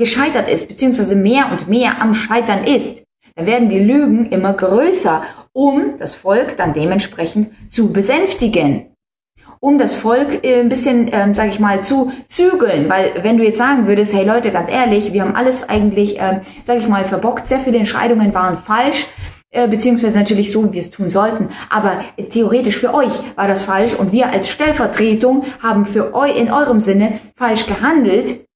gescheitert ist, beziehungsweise mehr und mehr am Scheitern ist, dann werden die Lügen immer größer, um das Volk dann dementsprechend zu besänftigen. Um das Volk äh, ein bisschen, ähm, sage ich mal, zu zügeln. Weil wenn du jetzt sagen würdest, hey Leute, ganz ehrlich, wir haben alles eigentlich, ähm, sage ich mal, verbockt, sehr viele Entscheidungen waren falsch, äh, beziehungsweise natürlich so, wie wir es tun sollten. Aber theoretisch für euch war das falsch und wir als Stellvertretung haben für euch in eurem Sinne falsch gehandelt.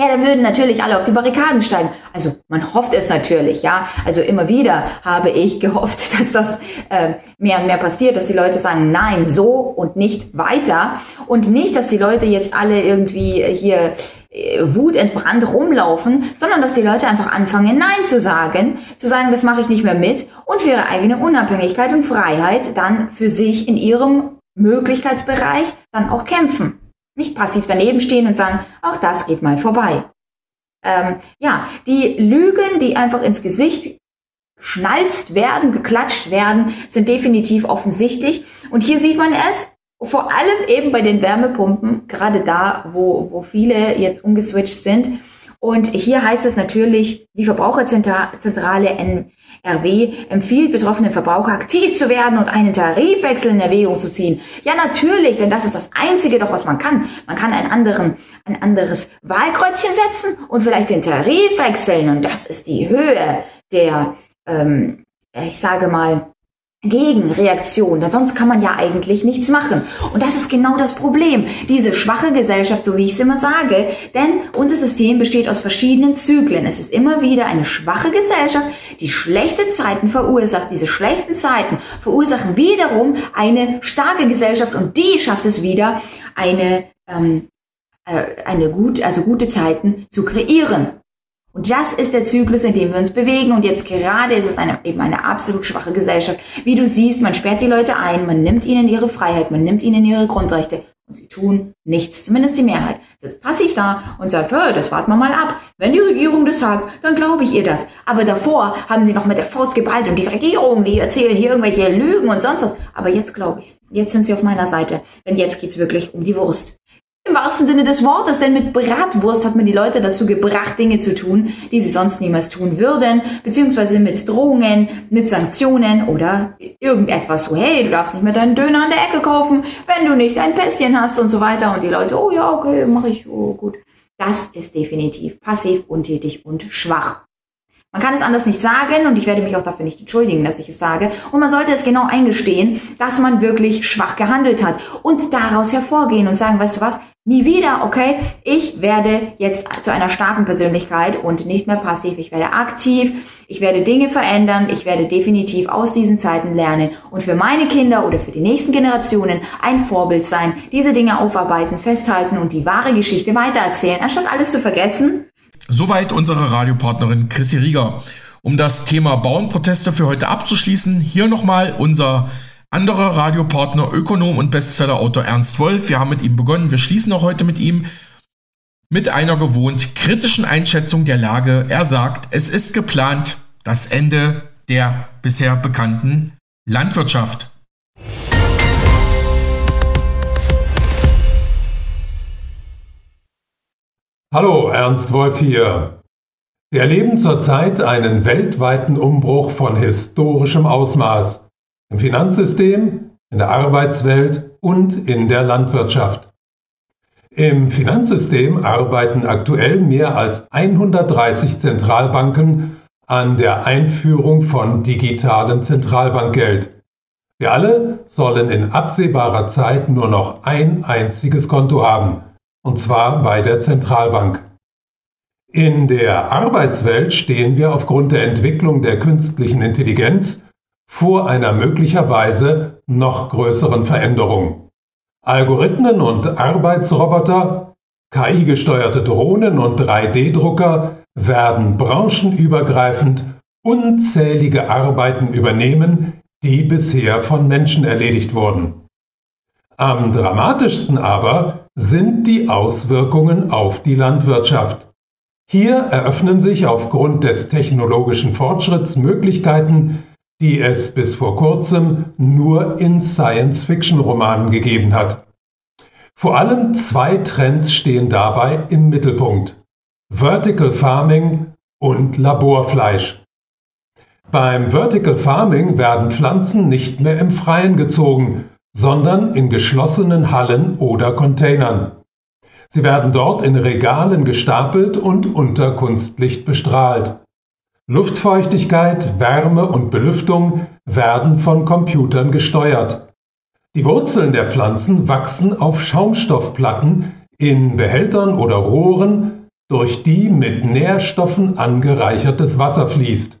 Ja, dann würden natürlich alle auf die Barrikaden steigen. Also man hofft es natürlich, ja. Also immer wieder habe ich gehofft, dass das äh, mehr und mehr passiert, dass die Leute sagen, nein, so und nicht weiter. Und nicht, dass die Leute jetzt alle irgendwie hier äh, wutentbrannt rumlaufen, sondern dass die Leute einfach anfangen, Nein zu sagen, zu sagen, das mache ich nicht mehr mit und für ihre eigene Unabhängigkeit und Freiheit dann für sich in ihrem Möglichkeitsbereich dann auch kämpfen. Nicht passiv daneben stehen und sagen, auch das geht mal vorbei. Ähm, ja, die Lügen, die einfach ins Gesicht schnalzt werden, geklatscht werden, sind definitiv offensichtlich. Und hier sieht man es, vor allem eben bei den Wärmepumpen, gerade da, wo, wo viele jetzt umgeswitcht sind. Und hier heißt es natürlich, die Verbraucherzentrale NRW empfiehlt betroffenen Verbraucher aktiv zu werden und einen Tarifwechsel in Erwägung zu ziehen. Ja, natürlich, denn das ist das Einzige doch, was man kann. Man kann einen anderen, ein anderes Wahlkreuzchen setzen und vielleicht den Tarif wechseln. Und das ist die Höhe der, ähm, ich sage mal, Gegenreaktion, denn sonst kann man ja eigentlich nichts machen. Und das ist genau das Problem. Diese schwache Gesellschaft, so wie ich es immer sage, denn unser System besteht aus verschiedenen Zyklen. Es ist immer wieder eine schwache Gesellschaft, die schlechte Zeiten verursacht. Diese schlechten Zeiten verursachen wiederum eine starke Gesellschaft und die schafft es wieder, eine, ähm, äh, eine gut, also gute Zeiten zu kreieren. Und das ist der Zyklus, in dem wir uns bewegen. Und jetzt gerade ist es eine, eben eine absolut schwache Gesellschaft. Wie du siehst, man sperrt die Leute ein, man nimmt ihnen ihre Freiheit, man nimmt ihnen ihre Grundrechte. Und sie tun nichts, zumindest die Mehrheit. Sitzt passiv da und sagt, hör, das warten wir mal ab. Wenn die Regierung das sagt, dann glaube ich ihr das. Aber davor haben sie noch mit der Faust geballt und die Regierung, die erzählen hier irgendwelche Lügen und sonst was. Aber jetzt glaube ich's. Jetzt sind sie auf meiner Seite. Denn jetzt geht's wirklich um die Wurst. Im wahrsten Sinne des Wortes, denn mit Bratwurst hat man die Leute dazu gebracht, Dinge zu tun, die sie sonst niemals tun würden, beziehungsweise mit Drohungen, mit Sanktionen oder irgendetwas so, hey, du darfst nicht mehr deinen Döner an der Ecke kaufen, wenn du nicht ein Pässchen hast und so weiter und die Leute, oh ja, okay, mache ich, oh gut. Das ist definitiv passiv, untätig und schwach. Man kann es anders nicht sagen und ich werde mich auch dafür nicht entschuldigen, dass ich es sage. Und man sollte es genau eingestehen, dass man wirklich schwach gehandelt hat und daraus hervorgehen und sagen, weißt du was, Nie wieder, okay? Ich werde jetzt zu einer starken Persönlichkeit und nicht mehr passiv. Ich werde aktiv, ich werde Dinge verändern, ich werde definitiv aus diesen Zeiten lernen und für meine Kinder oder für die nächsten Generationen ein Vorbild sein, diese Dinge aufarbeiten, festhalten und die wahre Geschichte weitererzählen, anstatt alles zu vergessen. Soweit unsere Radiopartnerin Chrissy Rieger. Um das Thema Bauernproteste für heute abzuschließen, hier nochmal unser andere Radiopartner, Ökonom und Bestsellerautor Ernst Wolf. Wir haben mit ihm begonnen. Wir schließen auch heute mit ihm mit einer gewohnt kritischen Einschätzung der Lage. Er sagt, es ist geplant, das Ende der bisher bekannten Landwirtschaft. Hallo, Ernst Wolf hier. Wir erleben zurzeit einen weltweiten Umbruch von historischem Ausmaß im Finanzsystem, in der Arbeitswelt und in der Landwirtschaft. Im Finanzsystem arbeiten aktuell mehr als 130 Zentralbanken an der Einführung von digitalem Zentralbankgeld. Wir alle sollen in absehbarer Zeit nur noch ein einziges Konto haben, und zwar bei der Zentralbank. In der Arbeitswelt stehen wir aufgrund der Entwicklung der künstlichen Intelligenz vor einer möglicherweise noch größeren Veränderung. Algorithmen und Arbeitsroboter, KI-gesteuerte Drohnen und 3D-Drucker werden branchenübergreifend unzählige Arbeiten übernehmen, die bisher von Menschen erledigt wurden. Am dramatischsten aber sind die Auswirkungen auf die Landwirtschaft. Hier eröffnen sich aufgrund des technologischen Fortschritts Möglichkeiten, die es bis vor kurzem nur in Science-Fiction-Romanen gegeben hat. Vor allem zwei Trends stehen dabei im Mittelpunkt. Vertical Farming und Laborfleisch. Beim Vertical Farming werden Pflanzen nicht mehr im Freien gezogen, sondern in geschlossenen Hallen oder Containern. Sie werden dort in Regalen gestapelt und unter Kunstlicht bestrahlt. Luftfeuchtigkeit, Wärme und Belüftung werden von Computern gesteuert. Die Wurzeln der Pflanzen wachsen auf Schaumstoffplatten in Behältern oder Rohren, durch die mit Nährstoffen angereichertes Wasser fließt.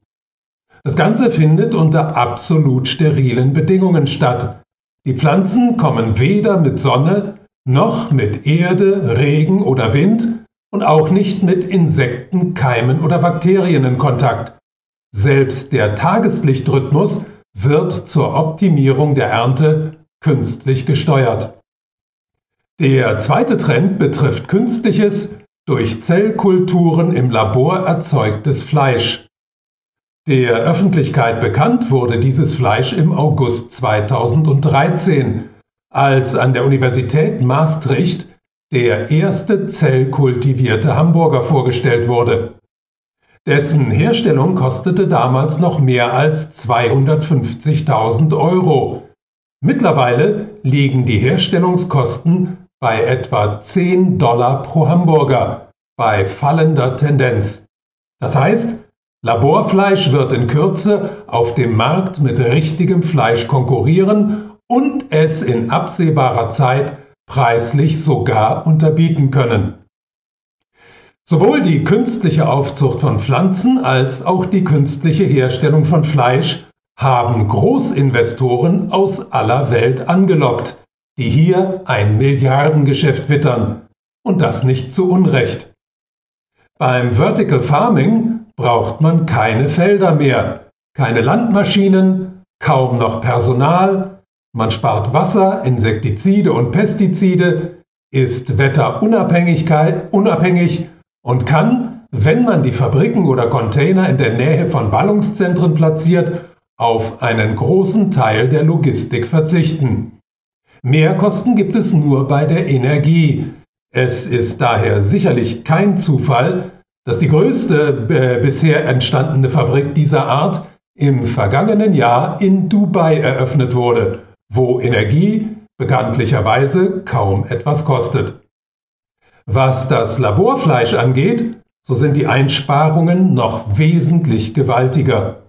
Das Ganze findet unter absolut sterilen Bedingungen statt, die Pflanzen kommen weder mit Sonne noch mit Erde, Regen oder Wind und auch nicht mit Insekten, Keimen oder Bakterien in Kontakt. Selbst der Tageslichtrhythmus wird zur Optimierung der Ernte künstlich gesteuert. Der zweite Trend betrifft künstliches, durch Zellkulturen im Labor erzeugtes Fleisch. Der Öffentlichkeit bekannt wurde dieses Fleisch im August 2013, als an der Universität Maastricht der erste zellkultivierte Hamburger vorgestellt wurde. Dessen Herstellung kostete damals noch mehr als 250.000 Euro. Mittlerweile liegen die Herstellungskosten bei etwa 10 Dollar pro Hamburger, bei fallender Tendenz. Das heißt, Laborfleisch wird in Kürze auf dem Markt mit richtigem Fleisch konkurrieren und es in absehbarer Zeit preislich sogar unterbieten können. Sowohl die künstliche Aufzucht von Pflanzen als auch die künstliche Herstellung von Fleisch haben Großinvestoren aus aller Welt angelockt, die hier ein Milliardengeschäft wittern. Und das nicht zu Unrecht. Beim Vertical Farming braucht man keine Felder mehr, keine Landmaschinen, kaum noch Personal, man spart Wasser, Insektizide und Pestizide, ist wetterunabhängig und kann, wenn man die Fabriken oder Container in der Nähe von Ballungszentren platziert, auf einen großen Teil der Logistik verzichten. Mehrkosten gibt es nur bei der Energie. Es ist daher sicherlich kein Zufall, dass die größte äh, bisher entstandene Fabrik dieser Art im vergangenen Jahr in Dubai eröffnet wurde, wo Energie bekanntlicherweise kaum etwas kostet. Was das Laborfleisch angeht, so sind die Einsparungen noch wesentlich gewaltiger.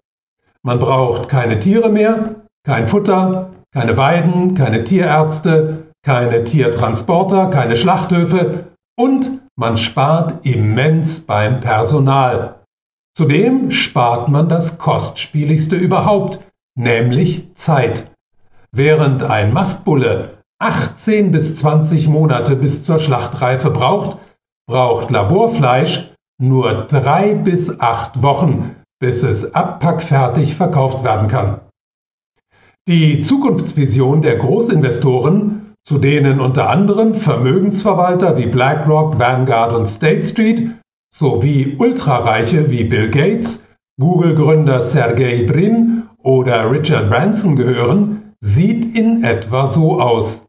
Man braucht keine Tiere mehr, kein Futter, keine Weiden, keine Tierärzte, keine Tiertransporter, keine Schlachthöfe und man spart immens beim Personal. Zudem spart man das kostspieligste überhaupt, nämlich Zeit. Während ein Mastbulle 18 bis 20 Monate bis zur Schlachtreife braucht, braucht Laborfleisch nur drei bis acht Wochen, bis es abpackfertig verkauft werden kann. Die Zukunftsvision der Großinvestoren zu denen unter anderem Vermögensverwalter wie BlackRock, Vanguard und State Street sowie Ultrareiche wie Bill Gates Google-Gründer Sergey Brin oder Richard Branson gehören, sieht in etwa so aus.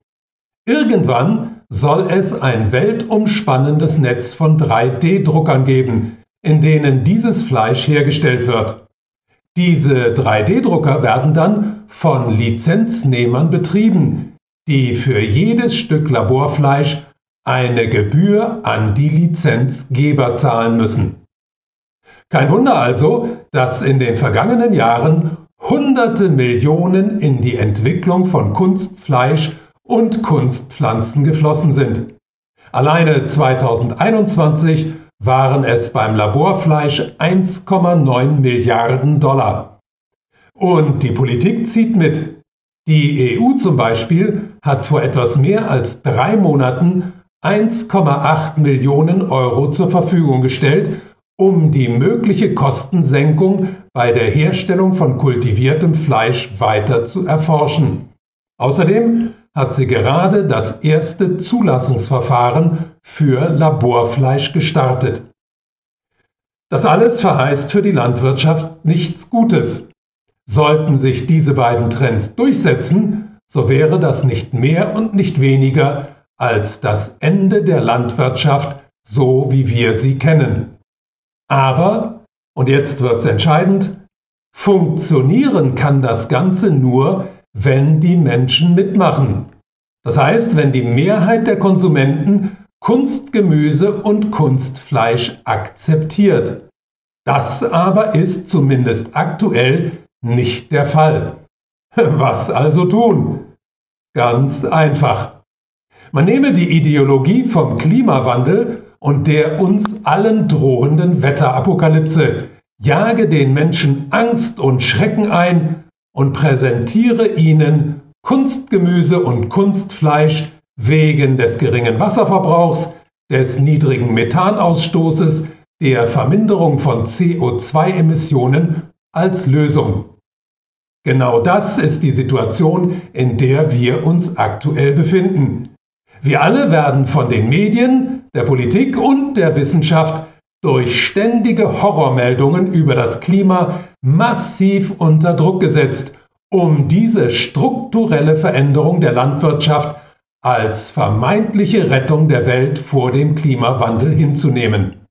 Irgendwann soll es ein weltumspannendes Netz von 3D-Druckern geben, in denen dieses Fleisch hergestellt wird. Diese 3D-Drucker werden dann von Lizenznehmern betrieben, die für jedes Stück Laborfleisch eine Gebühr an die Lizenzgeber zahlen müssen. Kein Wunder also, dass in den vergangenen Jahren hunderte Millionen in die Entwicklung von Kunstfleisch und Kunstpflanzen geflossen sind. Alleine 2021 waren es beim Laborfleisch 1,9 Milliarden Dollar. Und die Politik zieht mit. Die EU zum Beispiel hat vor etwas mehr als drei Monaten 1,8 Millionen Euro zur Verfügung gestellt, um die mögliche Kostensenkung bei der Herstellung von kultiviertem Fleisch weiter zu erforschen. Außerdem hat sie gerade das erste Zulassungsverfahren für Laborfleisch gestartet. Das alles verheißt für die Landwirtschaft nichts Gutes. Sollten sich diese beiden Trends durchsetzen, so wäre das nicht mehr und nicht weniger als das Ende der Landwirtschaft, so wie wir sie kennen. Aber, und jetzt wird's entscheidend, funktionieren kann das Ganze nur, wenn die Menschen mitmachen. Das heißt, wenn die Mehrheit der Konsumenten Kunstgemüse und Kunstfleisch akzeptiert. Das aber ist zumindest aktuell nicht der Fall. Was also tun? Ganz einfach. Man nehme die Ideologie vom Klimawandel und der uns allen drohenden Wetterapokalypse, jage den Menschen Angst und Schrecken ein und präsentiere ihnen Kunstgemüse und Kunstfleisch wegen des geringen Wasserverbrauchs, des niedrigen Methanausstoßes, der Verminderung von CO2-Emissionen als Lösung. Genau das ist die Situation, in der wir uns aktuell befinden. Wir alle werden von den Medien, der Politik und der Wissenschaft durch ständige Horrormeldungen über das Klima massiv unter Druck gesetzt, um diese strukturelle Veränderung der Landwirtschaft als vermeintliche Rettung der Welt vor dem Klimawandel hinzunehmen.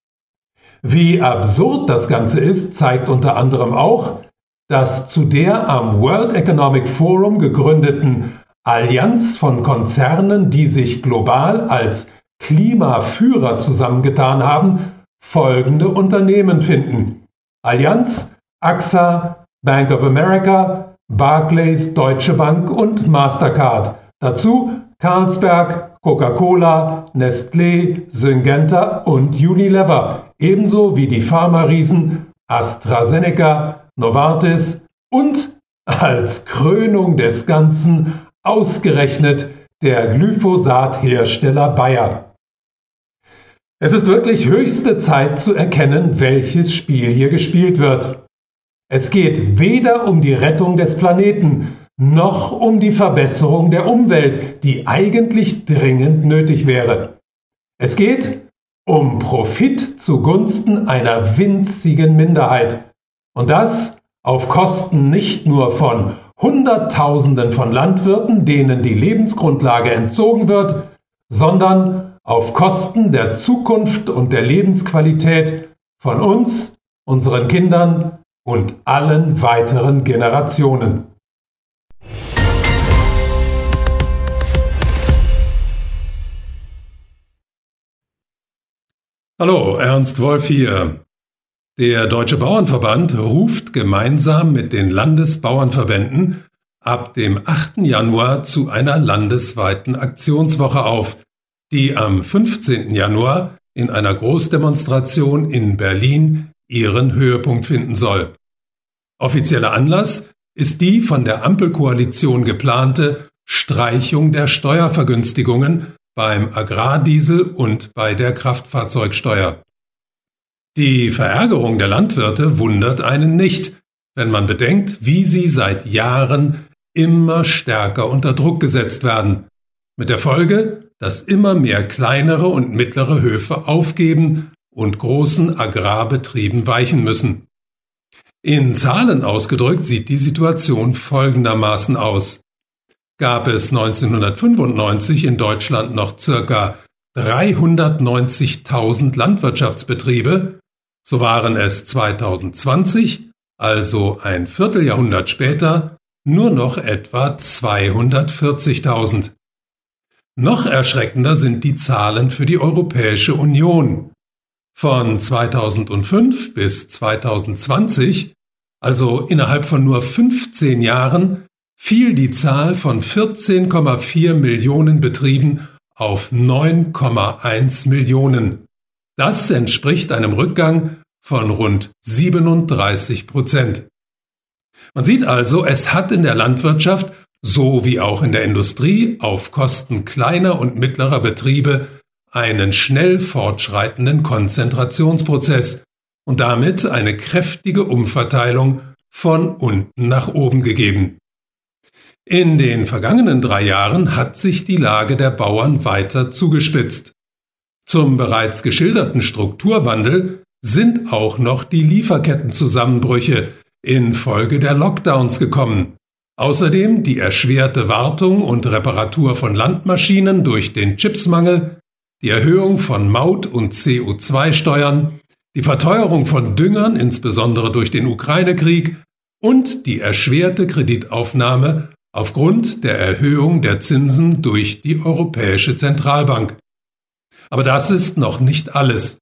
Wie absurd das Ganze ist, zeigt unter anderem auch, dass zu der am World Economic Forum gegründeten Allianz von Konzernen, die sich global als Klimaführer zusammengetan haben, folgende Unternehmen finden. Allianz, AXA, Bank of America, Barclays, Deutsche Bank und Mastercard. Dazu Carlsberg, Coca-Cola, Nestlé, Syngenta und Unilever, ebenso wie die Pharma-Riesen AstraZeneca, Novartis und als Krönung des Ganzen ausgerechnet der Glyphosat-Hersteller Bayer. Es ist wirklich höchste Zeit zu erkennen, welches Spiel hier gespielt wird. Es geht weder um die Rettung des Planeten noch um die Verbesserung der Umwelt, die eigentlich dringend nötig wäre. Es geht um Profit zugunsten einer winzigen Minderheit. Und das auf Kosten nicht nur von Hunderttausenden von Landwirten, denen die Lebensgrundlage entzogen wird, sondern auf Kosten der Zukunft und der Lebensqualität von uns, unseren Kindern und allen weiteren Generationen. Hallo, Ernst Wolf hier. Der Deutsche Bauernverband ruft gemeinsam mit den Landesbauernverbänden ab dem 8. Januar zu einer landesweiten Aktionswoche auf, die am 15. Januar in einer Großdemonstration in Berlin ihren Höhepunkt finden soll. Offizieller Anlass ist die von der Ampelkoalition geplante Streichung der Steuervergünstigungen beim Agrardiesel und bei der Kraftfahrzeugsteuer. Die Verärgerung der Landwirte wundert einen nicht, wenn man bedenkt, wie sie seit Jahren immer stärker unter Druck gesetzt werden, mit der Folge, dass immer mehr kleinere und mittlere Höfe aufgeben und großen Agrarbetrieben weichen müssen. In Zahlen ausgedrückt sieht die Situation folgendermaßen aus. Gab es 1995 in Deutschland noch circa 390.000 Landwirtschaftsbetriebe, so waren es 2020, also ein Vierteljahrhundert später, nur noch etwa 240.000. Noch erschreckender sind die Zahlen für die Europäische Union. Von 2005 bis 2020, also innerhalb von nur 15 Jahren, fiel die Zahl von 14,4 Millionen Betrieben auf 9,1 Millionen. Das entspricht einem Rückgang von rund 37 Prozent. Man sieht also, es hat in der Landwirtschaft so wie auch in der Industrie auf Kosten kleiner und mittlerer Betriebe einen schnell fortschreitenden Konzentrationsprozess und damit eine kräftige Umverteilung von unten nach oben gegeben. In den vergangenen drei Jahren hat sich die Lage der Bauern weiter zugespitzt. Zum bereits geschilderten Strukturwandel sind auch noch die Lieferkettenzusammenbrüche infolge der Lockdowns gekommen, Außerdem die erschwerte Wartung und Reparatur von Landmaschinen durch den Chipsmangel, die Erhöhung von Maut- und CO2-Steuern, die Verteuerung von Düngern, insbesondere durch den Ukraine-Krieg, und die erschwerte Kreditaufnahme aufgrund der Erhöhung der Zinsen durch die Europäische Zentralbank. Aber das ist noch nicht alles.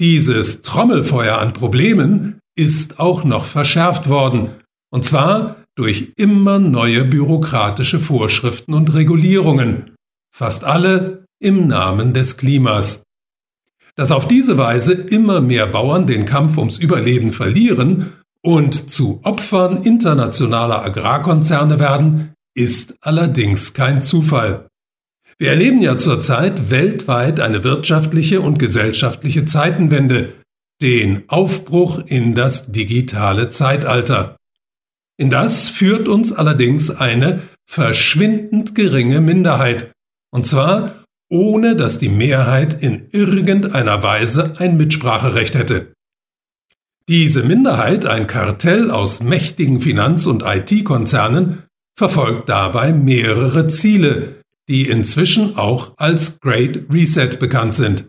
Dieses Trommelfeuer an Problemen ist auch noch verschärft worden, und zwar durch immer neue bürokratische Vorschriften und Regulierungen, fast alle im Namen des Klimas. Dass auf diese Weise immer mehr Bauern den Kampf ums Überleben verlieren und zu Opfern internationaler Agrarkonzerne werden, ist allerdings kein Zufall. Wir erleben ja zurzeit weltweit eine wirtschaftliche und gesellschaftliche Zeitenwende, den Aufbruch in das digitale Zeitalter. In das führt uns allerdings eine verschwindend geringe Minderheit, und zwar ohne dass die Mehrheit in irgendeiner Weise ein Mitspracherecht hätte. Diese Minderheit, ein Kartell aus mächtigen Finanz- und IT-Konzernen, verfolgt dabei mehrere Ziele, die inzwischen auch als Great Reset bekannt sind.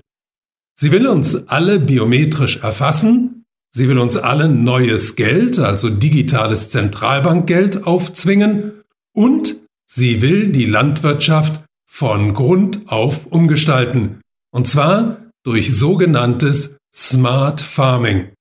Sie will uns alle biometrisch erfassen, Sie will uns allen neues Geld, also digitales Zentralbankgeld aufzwingen und sie will die Landwirtschaft von Grund auf umgestalten, und zwar durch sogenanntes Smart Farming.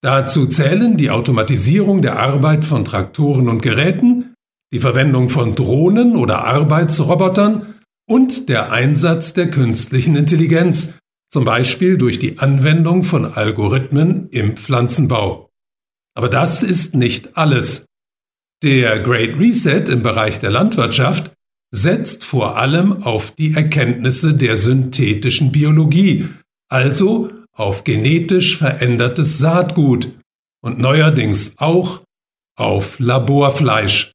Dazu zählen die Automatisierung der Arbeit von Traktoren und Geräten, die Verwendung von Drohnen oder Arbeitsrobotern und der Einsatz der künstlichen Intelligenz, zum Beispiel durch die Anwendung von Algorithmen im Pflanzenbau. Aber das ist nicht alles. Der Great Reset im Bereich der Landwirtschaft setzt vor allem auf die Erkenntnisse der synthetischen Biologie, also auf genetisch verändertes Saatgut und neuerdings auch auf Laborfleisch.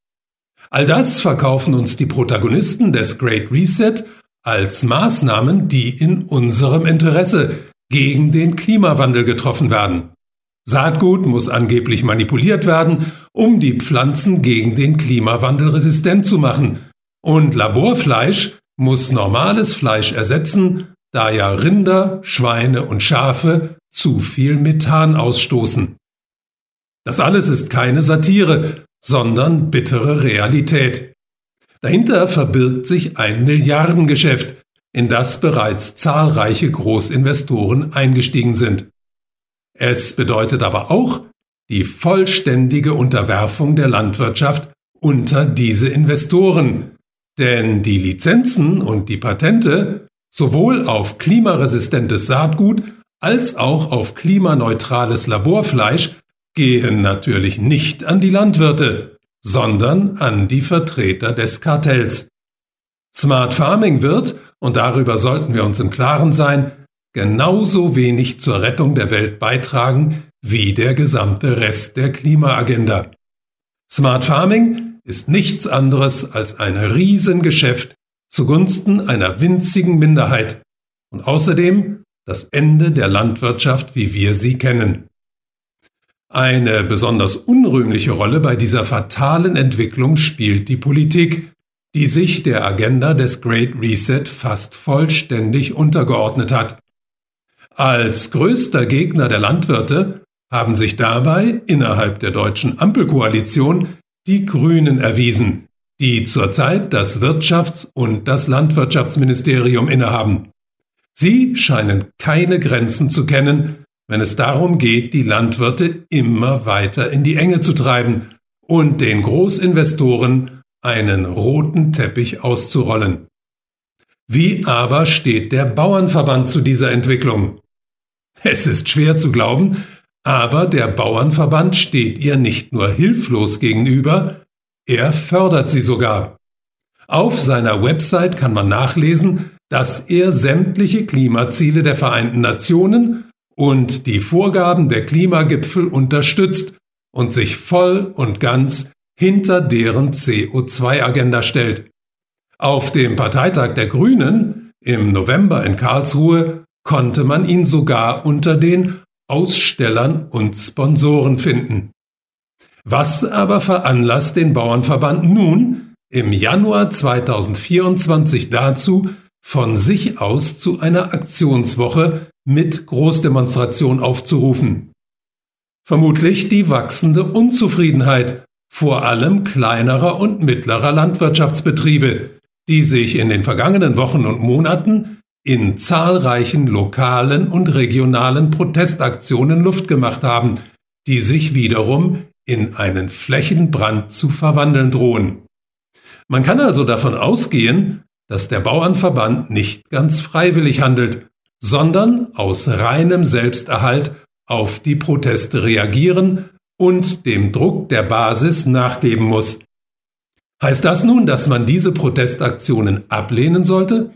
All das verkaufen uns die Protagonisten des Great Reset als Maßnahmen, die in unserem Interesse gegen den Klimawandel getroffen werden. Saatgut muss angeblich manipuliert werden, um die Pflanzen gegen den Klimawandel resistent zu machen. Und Laborfleisch muss normales Fleisch ersetzen, da ja Rinder, Schweine und Schafe zu viel Methan ausstoßen. Das alles ist keine Satire, sondern bittere Realität. Dahinter verbirgt sich ein Milliardengeschäft, in das bereits zahlreiche Großinvestoren eingestiegen sind. Es bedeutet aber auch die vollständige Unterwerfung der Landwirtschaft unter diese Investoren, denn die Lizenzen und die Patente sowohl auf klimaresistentes Saatgut als auch auf klimaneutrales Laborfleisch gehen natürlich nicht an die Landwirte, sondern an die Vertreter des Kartells. Smart Farming wird, und darüber sollten wir uns im Klaren sein, genauso wenig zur Rettung der Welt beitragen wie der gesamte Rest der Klimaagenda. Smart Farming ist nichts anderes als ein Riesengeschäft zugunsten einer winzigen Minderheit und außerdem das Ende der Landwirtschaft, wie wir sie kennen. Eine besonders unrühmliche Rolle bei dieser fatalen Entwicklung spielt die Politik, die sich der Agenda des Great Reset fast vollständig untergeordnet hat. Als größter Gegner der Landwirte haben sich dabei innerhalb der deutschen Ampelkoalition die Grünen erwiesen, die zurzeit das Wirtschafts- und das Landwirtschaftsministerium innehaben. Sie scheinen keine Grenzen zu kennen, wenn es darum geht, die Landwirte immer weiter in die Enge zu treiben und den Großinvestoren einen roten Teppich auszurollen. Wie aber steht der Bauernverband zu dieser Entwicklung? Es ist schwer zu glauben, aber der Bauernverband steht ihr nicht nur hilflos gegenüber, er fördert sie sogar. Auf seiner Website kann man nachlesen, dass er sämtliche Klimaziele der Vereinten Nationen und die Vorgaben der Klimagipfel unterstützt und sich voll und ganz hinter deren CO2-Agenda stellt. Auf dem Parteitag der Grünen im November in Karlsruhe konnte man ihn sogar unter den Ausstellern und Sponsoren finden. Was aber veranlasst den Bauernverband nun im Januar 2024 dazu, von sich aus zu einer Aktionswoche mit Großdemonstration aufzurufen. Vermutlich die wachsende Unzufriedenheit, vor allem kleinerer und mittlerer Landwirtschaftsbetriebe, die sich in den vergangenen Wochen und Monaten in zahlreichen lokalen und regionalen Protestaktionen Luft gemacht haben, die sich wiederum in einen Flächenbrand zu verwandeln drohen. Man kann also davon ausgehen, dass der Bauernverband nicht ganz freiwillig handelt, sondern aus reinem Selbsterhalt auf die Proteste reagieren und dem Druck der Basis nachgeben muss. Heißt das nun, dass man diese Protestaktionen ablehnen sollte?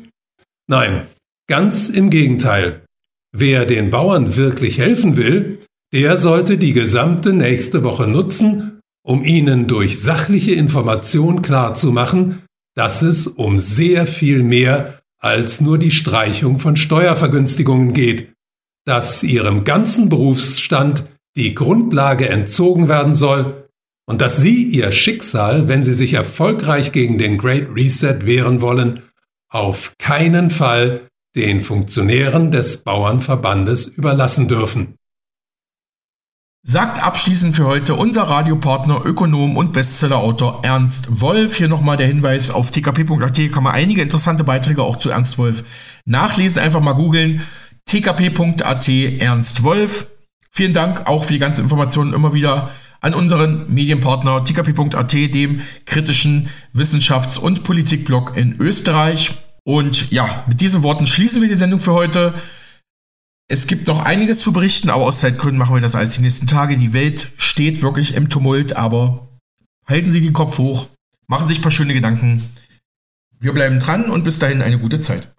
Nein, ganz im Gegenteil. Wer den Bauern wirklich helfen will, der sollte die gesamte nächste Woche nutzen, um ihnen durch sachliche Information klarzumachen, dass es um sehr viel mehr als nur die Streichung von Steuervergünstigungen geht, dass ihrem ganzen Berufsstand die Grundlage entzogen werden soll und dass sie ihr Schicksal, wenn sie sich erfolgreich gegen den Great Reset wehren wollen, auf keinen Fall den Funktionären des Bauernverbandes überlassen dürfen. Sagt abschließend für heute unser Radiopartner, Ökonom und Bestsellerautor Ernst Wolf. Hier nochmal der Hinweis auf tkp.at kann man einige interessante Beiträge auch zu Ernst Wolf nachlesen. Einfach mal googeln. tkp.at Ernst Wolf. Vielen Dank auch für die ganzen Informationen immer wieder an unseren Medienpartner tkp.at, dem kritischen Wissenschafts- und Politikblog in Österreich. Und ja, mit diesen Worten schließen wir die Sendung für heute. Es gibt noch einiges zu berichten, aber aus Zeitgründen machen wir das alles die nächsten Tage. Die Welt steht wirklich im Tumult, aber halten Sie den Kopf hoch, machen sich ein paar schöne Gedanken. Wir bleiben dran und bis dahin eine gute Zeit.